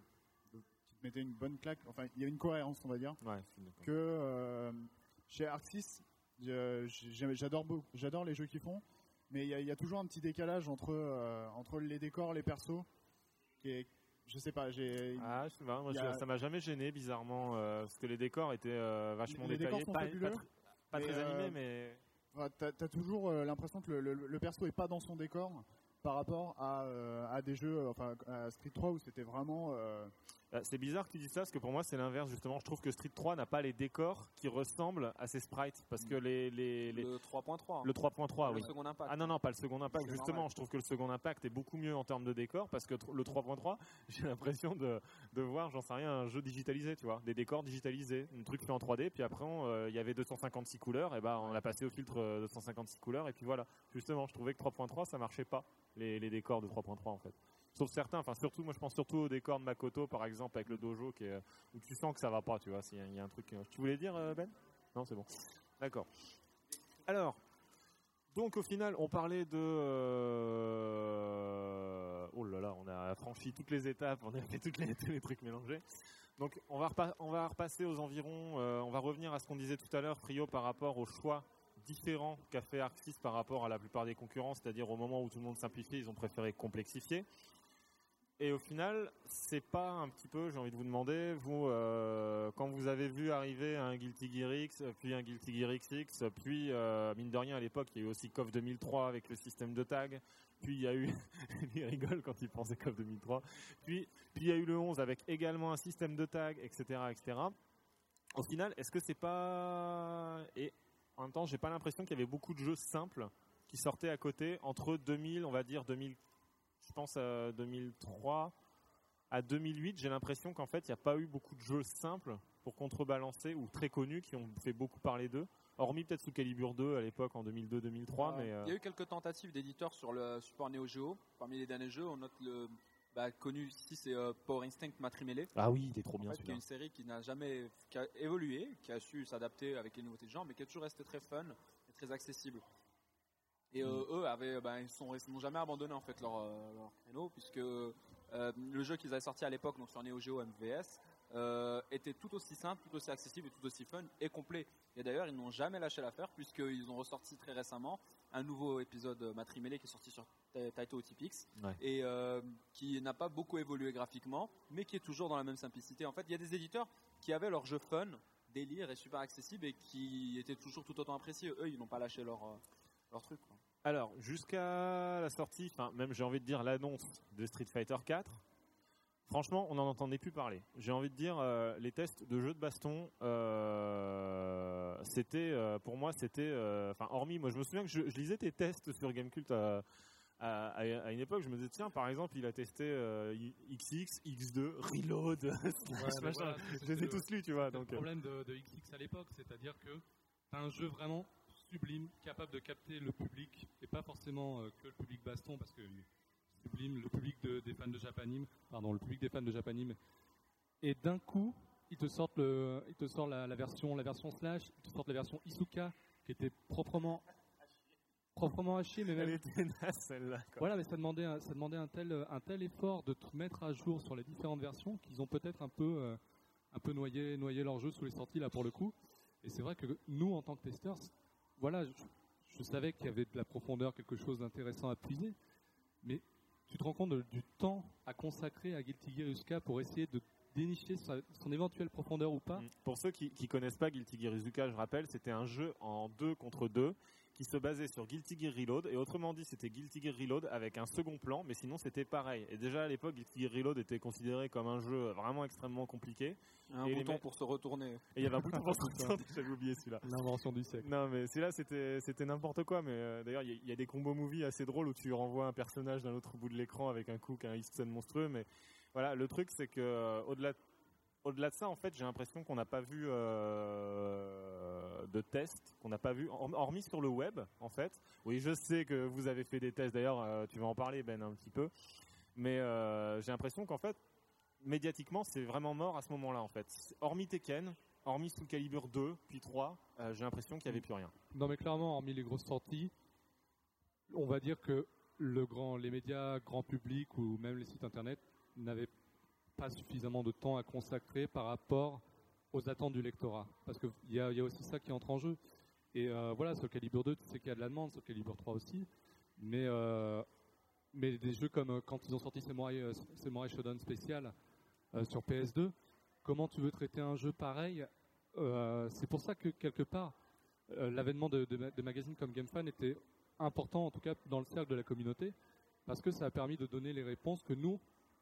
de- qui te mettait une bonne claque. Enfin, il y a une cohérence, on va dire. Ouais. Que chez Arc 6, je- j'ai- j'adore j'adore les jeux qu'ils font, mais il y, a- il y a toujours un petit décalage entre euh, entre les décors, les persos, qui est, je sais pas, j'ai Ah, je sais pas, moi, a- ça m'a jamais gêné bizarrement euh, parce que les décors étaient euh, vachement Les décors détaillés, sont pas, fabuleux, pas tr- pas mais, très euh, animés, mais t'as as toujours l'impression que le, le- le perso est pas dans son décor par rapport à, à des jeux, enfin à Street 3 où c'était vraiment. Euh, Euh, C'est bizarre que tu dises ça parce que pour moi c'est l'inverse justement. Je trouve que Street 3 n'a pas les décors qui ressemblent à ses sprites parce que les, les, les- Le 3.3. le 3.3 le oui. second impact. Ah non non pas le second impact justement. normal. Je trouve que le second impact est beaucoup mieux en termes de décor parce que le 3.3 j'ai l'impression de, de voir j'en sais rien un jeu digitalisé tu vois des décors digitalisés un truc fait en 3D puis après euh, il y avait 256 couleurs et ben on l'a passé au filtre euh, 256 couleurs et puis voilà justement je trouvais que 3.3 ça marchait pas les, les décors de 3.3 en fait. Sauf certains, enfin surtout, moi je pense surtout au décor de Makoto par exemple avec le dojo où tu sens que ça va pas, tu vois, il y a un truc. euh, Tu voulais dire euh, Ben? Non, c'est bon. D'accord. Alors, donc au final, on parlait de. euh, Oh là là, on a franchi toutes les étapes, on a fait toutes les, tous les trucs mélangés. Donc on va, on va repasser aux environs, on va revenir à ce qu'on disait tout à l'heure, Frio, par rapport au choix différent qu'a fait Arxis par rapport à la plupart des concurrents, c'est-à-dire au moment où tout le monde simplifiait, ils ont préféré complexifier. Et au final, c'est pas un petit peu, j'ai envie de vous demander, vous, euh, quand vous avez vu arriver un Guilty Gear X, puis un Guilty Gear XX, puis, euh, mine de rien, à l'époque, il y a eu aussi KOF 2003 avec le système de tag, puis il y a eu, il rigole quand il pense à KOF 2003, puis, puis il y a eu le 11 avec également un système de tag, etc., etc. Au final, est-ce que c'est pas, et en même temps, j'ai pas l'impression qu'il y avait beaucoup de jeux simples qui sortaient à côté entre 2000, on va dire 2000, je pense à 2003 à 2008, j'ai l'impression qu'en fait, il n'y a pas eu beaucoup de jeux simples pour contrebalancer ou très connus qui ont fait beaucoup parler d'eux. Hormis peut-être sous Calibur 2 à l'époque en 2002-2003, mais euh, Il y a eu quelques tentatives d'éditeurs sur le support Neo Geo. Parmi les derniers jeux, on note le bah, connu ici, c'est euh, Power Instinct Matrimélé. ah oui, il est trop En bien est celui-là. une série qui n'a jamais qui a évolué, qui a su s'adapter avec les nouveautés de genre, mais qui a toujours resté très fun et très accessible. Et euh, eux avaient, ben, ils sont, ils n'ont jamais abandonné en fait leur, euh, leur créneau puisque euh, le jeu qu'ils avaient sorti à l'époque, donc sur Neo Geo MVS, euh, était tout aussi simple, tout aussi accessible et tout aussi fun et complet. Et d'ailleurs, ils n'ont jamais lâché l'affaire puisqu'ils ont ressorti très récemment un nouveau épisode euh, Matrimélé qui est sorti sur Ta- Taito Typix Ouais. et euh, qui n'a pas beaucoup évolué graphiquement, mais qui est toujours dans la même simplicité. En fait, il y a des éditeurs qui avaient leur jeu fun, délire et super accessible et qui étaient toujours tout autant appréciés. Eux, ils n'ont pas lâché leur, euh, leur truc. quoi. Alors, jusqu'à la sortie, enfin même j'ai envie de dire l'annonce de Street Fighter 4, franchement, on n'en entendait plus parler. J'ai envie de dire euh, les tests de jeux de baston, euh, c'était euh, pour moi c'était, enfin hormis, moi je me souviens que je, je lisais tes tests sur Gamecult à, à, à- une époque, je me disais tiens par exemple il a testé XX, X2, Reload, voilà, je les ai tous lus, tu vois. Le Donc, euh, problème de, de XX à l'époque, c'est-à-dire que tu un jeu vraiment sublime, capable de capter le public, et pas forcément euh, que le public baston, parce que sublime, le public de- des fans de Japanime, pardon, le public des fans de Japanime, et d'un coup, ils te sortent, le, ils te sortent la, la version, la version slash, ils te sortent la version Isuka, qui était proprement, proprement hachée, mais même elle était naze celle-là. quoi. voilà, mais ça demandait, un, ça demandait un, tel, un tel effort de te mettre à jour sur les différentes versions qu'ils ont peut-être un peu, euh, un peu noyé, noyé leur jeu sous les sorties là pour le coup. Et c'est vrai que nous, en tant que testeurs, voilà, je, savais qu'il y avait de la profondeur, quelque chose d'intéressant à puiser, mais tu te rends compte du temps à consacrer à Guilty Gear pour essayer de dénicher son éventuelle profondeur ou pas? Mm. Pour ceux qui, qui connaissent pas Guilty Gear je rappelle, c'était un jeu en 2 contre 2 qui se basait sur Guilty Gear Reload et autrement dit c'était Guilty Gear Reload avec un second plan mais sinon c'était pareil et déjà à l'époque Guilty Gear Reload était considéré comme un jeu vraiment extrêmement compliqué Un Et bouton pour se retourner. et il y avait un bouton pour se retourner, j'avais oublié celui-là L'invention du siècle. non mais celui-là c'était c'était n'importe quoi mais euh, d'ailleurs il y, a- il y a des combos movies assez drôles où tu renvoies un personnage d'un autre bout de l'écran avec un coup qui a un X monstrueux mais voilà le truc c'est que euh, au-delà au-delà de ça, en fait, j'ai l'impression qu'on n'a pas vu euh, de tests, qu'on n'a pas vu, hor- hormis sur le web, en fait. Oui, je sais que vous avez fait des tests, d'ailleurs, euh, tu vas en parler, Ben, un petit peu. Mais euh, j'ai l'impression qu'en fait, médiatiquement, c'est vraiment mort à ce moment-là, en fait. Hormis Tekken, hormis Soul Calibur 2, puis 3, euh, j'ai l'impression qu'il n'y avait plus rien. Non, mais clairement, hormis les grosses sorties, on va dire que le grand, les médias grand public ou même les sites internet n'avaient pas suffisamment de temps à consacrer par rapport aux attentes du lectorat. Parce qu'il y y a aussi ça qui entre en jeu. Et euh, voilà, sur Calibur 2, tu sais qu'il y a de la demande, sur Calibur 3 aussi. Mais, euh, mais des jeux comme euh, quand ils ont sorti Samurai, Samurai Shodown spécial sur PS2, comment tu veux traiter un jeu pareil C'est pour ça que quelque part, l'avènement de, de magazines comme GameFan était important, en tout cas dans le cercle de la communauté, parce que ça a permis de donner les réponses que nous,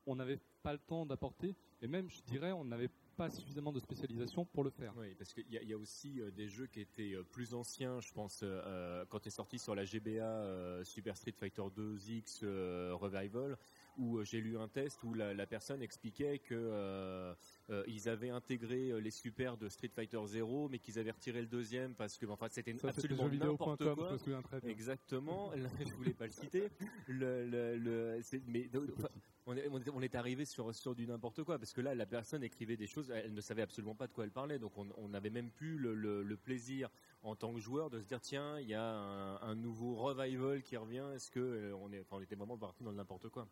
on n'avait pas le temps d'apporter, et même, je dirais, on n'avait pas suffisamment de spécialisation pour le faire. Oui, parce qu'il y, a- aussi euh, des jeux qui étaient euh, plus anciens, je pense, euh, quand est sorti sur la GBA Super Street Fighter 2X euh, Revival, où euh, j'ai lu un test où la, la personne expliquait que euh, euh, ils avaient intégré les super de Street Fighter 0, mais qu'ils avaient retiré le deuxième parce que, enfin, c'était absolument n'importe quoi. me souviens très bien. Exactement. Je voulais pas le citer. Le, le, le- c'est- mais enfin, on est, on est- on est arrivé sur sur du n'importe quoi parce que là, la personne écrivait des choses, elle ne savait absolument pas de quoi elle parlait, donc on on n'avait même plus le, le- le plaisir en tant que joueur de se dire tiens, il y a un, un nouveau revival qui revient. Est-ce que euh, on est, enfin, on était vraiment parti dans le n'importe quoi?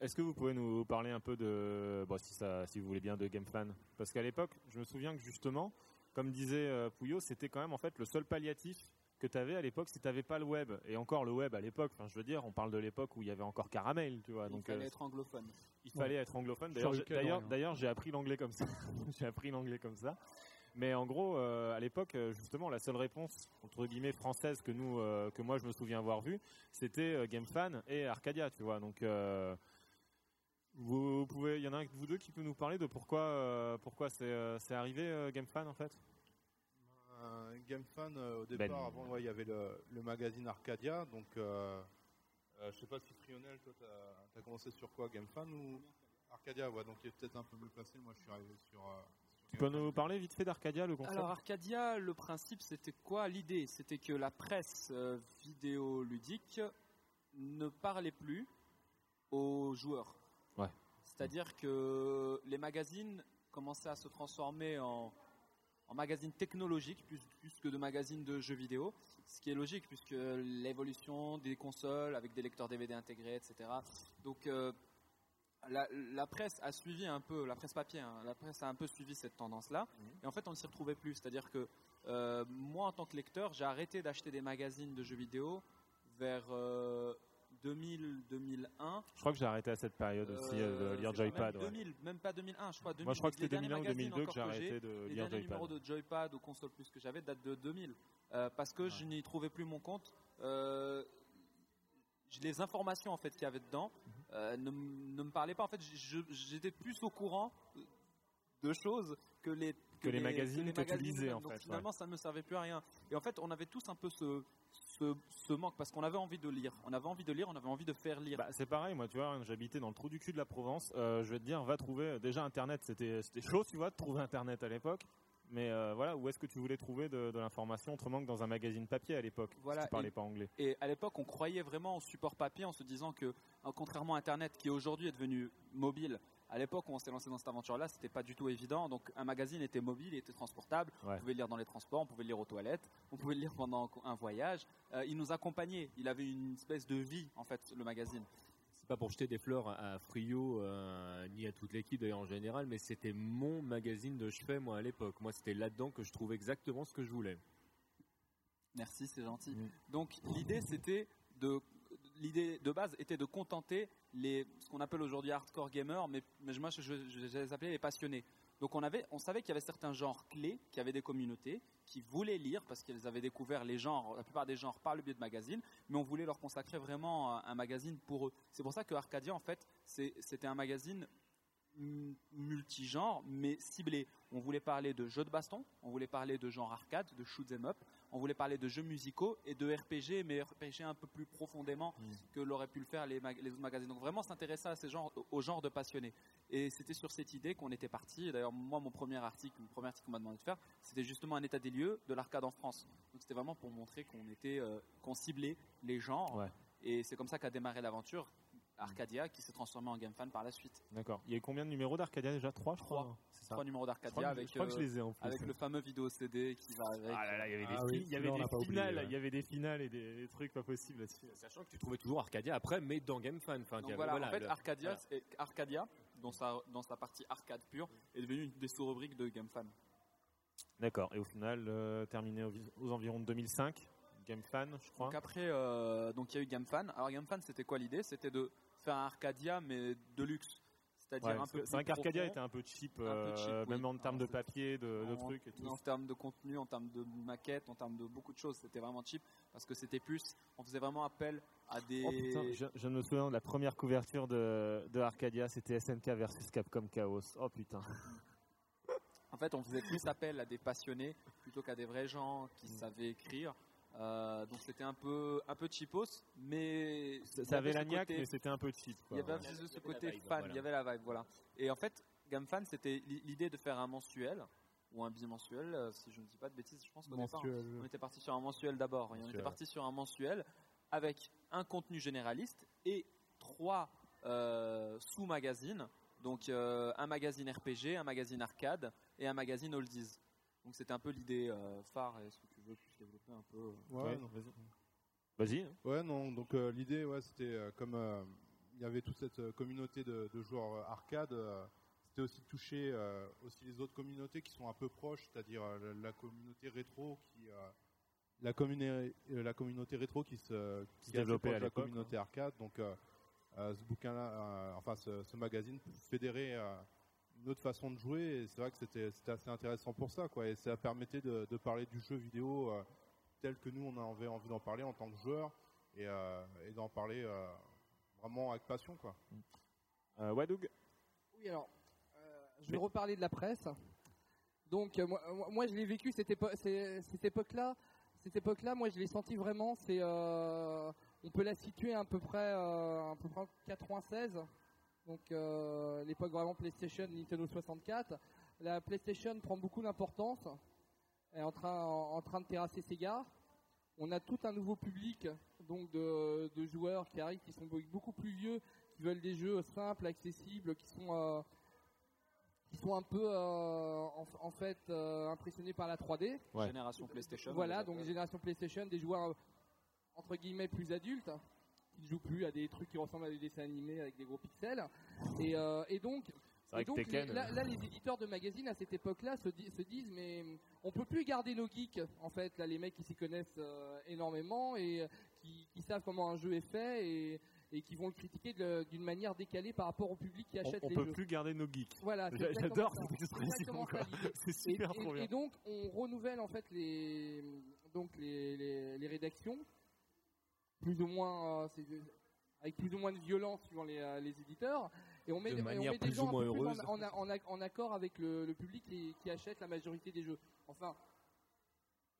Est-ce que vous pouvez nous parler un peu de, bon, si, ça, si vous voulez bien, de GameFan? Parce qu'à l'époque, je me souviens que justement, comme disait euh, Pouillot, c'était quand même en fait le seul palliatif que tu avais à l'époque si tu n'avais pas le web. Et encore le web à l'époque, enfin, je veux dire, on parle de l'époque où il y avait encore Caramel, tu vois. Il donc fallait euh, être anglophone. il fallait être anglophone. Sur D'ailleurs, le j'ai- appris l'anglais comme ça. j'ai appris l'anglais comme ça. Mais en gros, euh, à l'époque, justement, la seule réponse entre guillemets française que nous, euh, que moi, je me souviens avoir vue, c'était GameFan et Arcadia, tu vois. Donc, euh, vous pouvez, il y en a un de vous deux qui peut nous parler de pourquoi, euh, pourquoi c'est, euh, c'est arrivé euh, GameFan en fait? GameFan, euh, au Ben. départ, avant, ouais, il y avait le, le magazine Arcadia. Donc, euh, euh, je sais pas si Frionel, toi, t'as as commencé sur quoi GameFan ou Arcadia? Ouais, donc il est peut-être un peu mieux placé. Moi, je suis arrivé sur. euh, sur Tu peux nous parler vite fait d'Arcadia, le concept? Alors Arcadia, le principe c'était quoi? L'idée c'était que la presse euh, vidéoludique ne parlait plus aux joueurs. C'est-à-dire que les magazines commençaient à se transformer en, en magazines technologiques plus, plus que de magazines de jeux vidéo. Ce qui est logique puisque l'évolution des consoles avec des lecteurs DVD intégrés, etc. Donc euh, la, la presse a suivi un peu, la presse papier, hein, la presse a un peu suivi cette tendance-là. Et en fait, on ne s'y retrouvait plus. C'est-à-dire que euh, moi, en tant que lecteur, j'ai arrêté d'acheter des magazines de jeux vidéo vers euh, 2000-2001. Je crois que j'ai arrêté à cette période aussi Euh, de lire c'est pas Joypad. Même ouais. 2000, même pas 2001, je crois. 2000. Moi, je crois que Les c'était derniers 2001 ou magazines 2002 que j'ai arrêté de les lire derniers Joypad. numéros de Joypad ou console plus que j'avais datent de 2000. Euh, parce que je n'y trouvais plus mon compte. Euh, les informations en fait qu'il y avait dedans Mhm. euh, ne, ne me parlaient pas. En fait, j'étais plus au courant de choses que les Que les tu magazines eux-mêmes. en Donc, fait, Finalement, ça ne me servait plus à rien. Et en fait, on avait tous un peu ce, ce, ce manque parce qu'on avait envie de lire. On avait envie de lire, on avait envie de faire lire. Bah, c'est pareil, moi, tu vois, j'habitais dans le trou du cul de la Provence. Euh, je vais te dire, va trouver. Déjà, Internet, c'était chaud, tu vois, de trouver Internet à l'époque. Mais euh, voilà, où est-ce que tu voulais trouver de, de l'information autrement que dans un magazine papier à l'époque Voilà, Si tu parlais et- pas anglais? Et à l'époque, on croyait vraiment au support papier en se disant que, euh, contrairement à Internet, qui aujourd'hui est devenu mobile, à l'époque où on s'est lancé dans cette aventure-là, c'était pas du tout évident. Donc, un magazine était mobile, il était transportable. Ouais. On pouvait le lire dans les transports, on pouvait le lire aux toilettes, on pouvait le lire pendant un voyage. Euh, il nous accompagnait. Il avait une espèce de vie, en fait, le magazine. C'est pas pour jeter des fleurs à, à Frio euh, ni à toute l'équipe d'ailleurs en général, mais c'était mon magazine de chevet moi à l'époque. Moi, c'était là-dedans que je trouvais exactement ce que je voulais. Merci, c'est gentil. Mm. Donc l'idée c'était de l'idée de base était de contenter les ce qu'on appelle aujourd'hui hardcore gamers, mais, moi je, les appelais les passionnés. Donc on avait on savait qu'il y avait certains genres clés, qui avaient des communautés qui voulaient lire parce qu'elles avaient découvert les genres, la plupart des genres par le biais de magazines, mais on voulait leur consacrer vraiment un, magazine pour eux. C'est pour ça que Arcadia en fait c'était un magazine multigenre mais ciblé. On voulait parler de jeux de baston, on voulait parler de genre arcade, de shoot 'em up, on voulait parler de jeux musicaux et de RPG, mais RPG un peu plus profondément que l'auraient pu le faire les, autres magazines. Donc vraiment s'intéresser à ces genres, au genre de passionnés. Et c'était sur cette idée qu'on était parti. D'ailleurs, moi, mon premier article, le premier article qu'on m'a demandé de faire, c'était justement un état des lieux de l'arcade en France. Donc c'était vraiment pour montrer qu'on était, euh, qu'on ciblait les genres. Ouais. Et c'est comme ça qu'a démarré l'aventure. Arcadia qui s'est transformé en GameFan par la suite. D'accord. Il y a eu combien de numéros d'Arcadia déjà Trois, je crois. Trois. C'est ça. Trois numéros Je crois d'Arcadia avec, je crois que je les ai en plus. avec le fameux vidéo CD qui va avec. Ah là là, il y avait des, Ah oui, il y avait des finales, il y avait des finales et des, des trucs pas possibles là-dessus. Sachant que tu trouvais toujours Arcadia après, mais dans GameFan. Enfin, Donc voilà, en fait, le- Arcadia, voilà. c'est- Arcadia dans, sa, dans sa partie arcade pure, est devenu une des sous-rubriques de GameFan. D'accord. Et au final, euh, terminé aux, aux environs de 2005, Game Fan, je crois. Donc après, euh, donc il y a eu GameFan. Alors GameFan, c'était quoi l'idée? C'était de faire un Arcadia, mais de luxe. C'est-à-dire Ouais, c'est vrai qu'Arcadia était un peu cheap, Un peu euh, cheap, oui. même en termes de papier, de, trucs et tout. en termes de contenu, en termes de maquette, en termes de beaucoup de choses, c'était vraiment cheap parce que c'était plus, on faisait vraiment appel à des. Oh putain, je, je me souviens de la première couverture de, de Arcadia, c'était SNK versus Capcom Chaos. Oh putain. En fait, on faisait plus appel à des passionnés plutôt qu'à des vrais gens qui Mm. savaient écrire. Euh, donc c'était un peu un peu cheapos, mais Ça, il avait la niaque, côté- mais c'était un peu cheap. Il quoi. y avait Ouais. aussi ce Il côté vibe, fan, voilà. il y avait la vibe, voilà. Et en fait, GameFan, c'était li- l'idée de faire un mensuel ou un bimensuel, euh, si je ne dis pas de bêtises, je pense Mensuel. on était parti sur un mensuel d'abord. Et on était parti sur un mensuel avec un contenu généraliste et trois euh, sous-magazines. Donc euh, un magazine RPG, un magazine arcade et un magazine oldies. Donc c'était un peu l'idée euh, phare. Tu veux plus développer un peu euh, Ouais, Ouais, non. vas-y. Vas-y. hein. Ouais, non, donc euh, l'idée, ouais, c'était euh, comme euh, il y avait toute cette communauté de, de joueurs euh, arcade, euh, c'était aussi de toucher euh, aussi les autres communautés qui sont un peu proches, c'est-à-dire euh, la, la communauté rétro qui. euh, la, la communauté rétro qui se, qui proche à de la l'époque, communauté arcade. Donc, euh, ce bouquin-là, euh, enfin, ce, ce magazine fédérait euh, une autre façon de jouer. Et c'est vrai que c'était c'était assez intéressant pour ça, quoi. Et ça permettait de, de parler du jeu vidéo euh, tel que nous, on avait envie d'en parler en tant que joueur et, euh, et d'en parler euh, vraiment avec passion, quoi. Euh, ouais, Doug Oui, alors, euh, je vais reparler de la presse. Donc, euh, moi, je l'ai vécu cette, épo- cette époque-là. Cette époque-là, moi, je l'ai senti vraiment. C'est, euh, on peut la situer à peu près, euh, à peu près en 96. Donc, euh, l'époque vraiment PlayStation, Nintendo 64. La PlayStation prend beaucoup d'importance. Elle est en train, en, en train de terrasser Sega. On a tout un nouveau public, donc de, de joueurs qui arrivent, qui sont beaucoup plus vieux, qui veulent des jeux simples, accessibles, qui sont euh, qui sont un peu euh, en, en fait euh, impressionnés par la 3D. Ouais. Génération PlayStation. on Voilà, donc génération PlayStation, des joueurs entre guillemets plus adultes qui ne jouent plus à des trucs qui ressemblent à des dessins animés avec des gros pixels. Et, euh, et donc, et les- là, là, les éditeurs de magazines à cette époque-là se, di- se disent mais on peut plus garder nos geeks en fait là les mecs qui s'y connaissent euh, énormément et euh, qui, qui savent comment un jeu est fait et, et qui vont le critiquer d'une manière décalée par rapport au public qui on, achète on les peut jeux. plus garder nos geeks. Voilà, J'adore cette C'est expression. super et- trop bien. et donc on renouvelle en fait les donc les, les, les rédactions plus ou moins euh, avec plus ou moins de violence suivant les, euh, les éditeurs et on met, De on met des plus gens ou moins heureuse. en, en- en- en accord avec le, le public qui, qui achète la majorité des jeux. Enfin,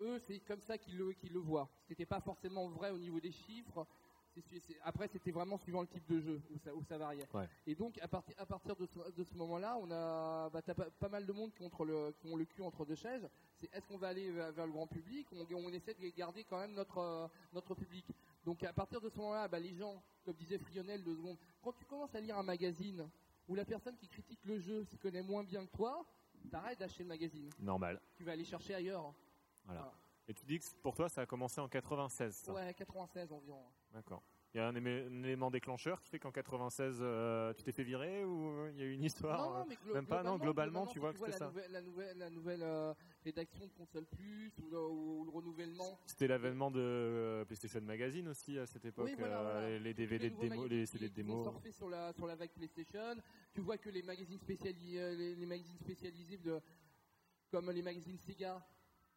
eux c'est comme ça qu'ils le, qu'ils le voient. C'était pas forcément vrai au niveau des chiffres. C'est su- c'est- après c'était vraiment suivant le type de jeu où ça, où ça variait. Ouais. Et donc à, partir à partir de ce, de ce moment-là, on a bah, t'as pas, pas mal de monde qui, entre le, qui ont le cul entre deux chaises. C'est est-ce qu'on va aller vers, vers le grand public ou on, on essaie de garder quand même notre euh, notre public? Donc à partir de ce moment-là, bah, les gens, comme disait Frionel deux secondes, quand tu commences à lire un magazine où la personne qui critique le jeu s'y connaît moins bien que toi, t'arrêtes d'acheter le magazine. Normal. Tu vas aller chercher ailleurs. Et tu dis que pour toi, ça a commencé en 96. ça. Ouais, 96 environ. D'accord. Il y a un, élément déclencheur qui fait qu'en 96, euh, tu t'es fait virer ou euh, il y a eu une histoire Non, non, euh, mais glo- même pas, non, globalement, tu vois que la c'était ça. nouvelle, la nouvelle, la nouvelle euh, rédaction de console plus ou le, ou le renouvellement. C'était l'avènement de euh, PlayStation Magazine aussi à cette époque, Oui, voilà, voilà. les, DVD de démo, les CD de démo. sur la sur la vague PlayStation. Tu vois que les magazines spécialisés, les, les magazines spécialisés de, comme les magazines Sega,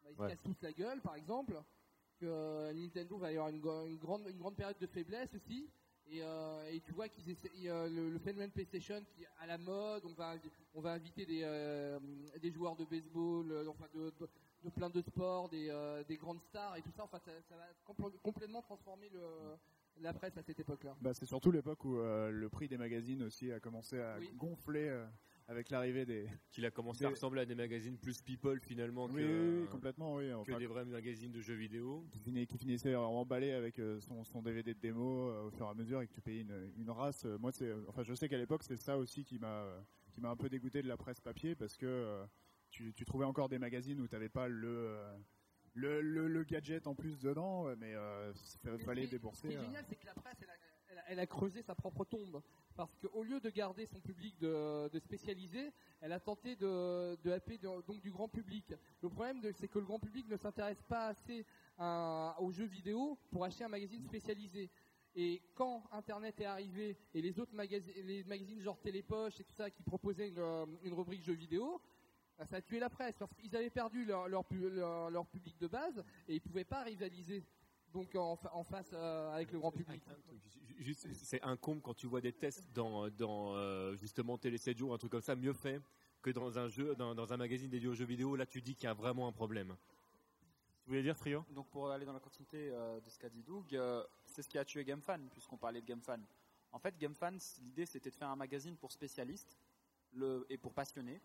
bah, ils se Ouais. cassent tous la gueule, par exemple. Que euh, Nintendo va y avoir une, grande une grande période de faiblesse aussi. Et, euh, et tu vois qu'ils essaient euh, le, le phénomène PlayStation qui est à la mode. On va on va inviter des euh, des joueurs de baseball, enfin de, de, de plein de sports, des des grandes stars et tout ça. Enfin, ça, ça va compl- complètement transformer le la presse à cette époque-là. Bah, c'est surtout l'époque où le prix des magazines aussi a commencé à Oui. gonfler. Euh. avec l'arrivée des. Qu'il a commencé à ressembler à des magazines plus people finalement Oui, que, oui, oui, complètement, oui. que des vrais magazines de jeux vidéo. qui, finissait emballé avec euh, son, son DVD de démo euh, au fur et à mesure et que tu payais une, une race. Euh, Moi, c'est, enfin, je sais qu'à l'époque, c'est ça aussi qui m'a, euh, qui m'a un peu dégoûté de la presse papier parce que euh, tu, tu trouvais encore des magazines où tu n'avais pas le, euh, le, le, le gadget en plus dedans, euh, mais euh, il fallait Ce qui- débourser. Ce qui est euh. génial, c'est que la presse, elle a, elle a- elle a creusé sa propre tombe. Parce qu'au lieu de garder son public de, spécialisé, elle a tenté de, de happer du grand public. Le problème, c'est que le grand public ne s'intéresse pas assez aux jeux vidéo pour acheter un magazine spécialisé. Et quand Internet est arrivé et les autres magazines, les magazines genre Télépoche et tout ça qui proposaient une, rubrique jeux vidéo, bah, ça a tué la presse parce qu'ils avaient perdu leur, leur, pu- leur- leur public de base et ils pouvaient pas rivaliser donc en, fa- en face euh, avec le grand public. Juste, c'est un comble quand tu vois des tests dans, dans euh, justement Télé 7 jours, un truc comme ça, mieux fait que dans un jeu, dans, dans un magazine dédié aux jeux vidéo. Là, tu dis qu'il y a vraiment un problème. Tu voulais dire Frio Donc pour aller dans la continuité euh, de ce qu'a dit Doug, euh, c'est ce qui a tué GameFan, puisqu'on parlait de GameFan. En fait, GameFan, l'idée c'était de faire un magazine pour spécialistes le, et pour passionnés.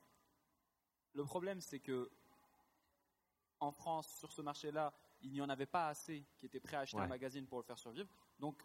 Le problème, c'est que en France, sur ce marché-là, il n'y en avait pas assez qui étaient prêts à acheter Ouais. un magazine pour le faire survivre. Donc,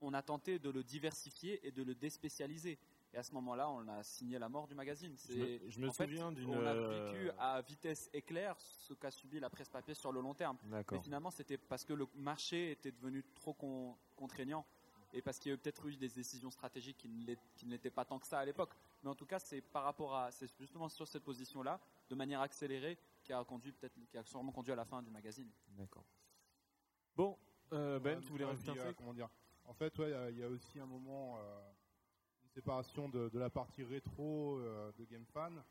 on a tenté de le diversifier et de le déspécialiser. Et à ce moment-là, on a signé la mort du magazine. Je me, C'est- je me souviens d'une. on a euh, vécu à vitesse éclair ce qu'a subi la presse papier sur le long terme. Mais finalement, c'était parce que le marché était devenu trop con- contraignant et parce qu'il y a peut-être eu des décisions stratégiques qui ne l'é- qui ne l'étaient pas tant que ça à l'époque. Mais en tout cas, c'est par rapport à, c'est justement sur cette position-là, de manière accélérée, qui a conduit peut-être, qui a sûrement conduit à la fin du magazine. D'accord. Bon, euh, Ben, Ouais, tu voulais rajouter un euh, truc? comment dire? En fait, ouais, il y a- il y, a aussi un moment, euh, une séparation de, de la partie rétro euh, de GameFan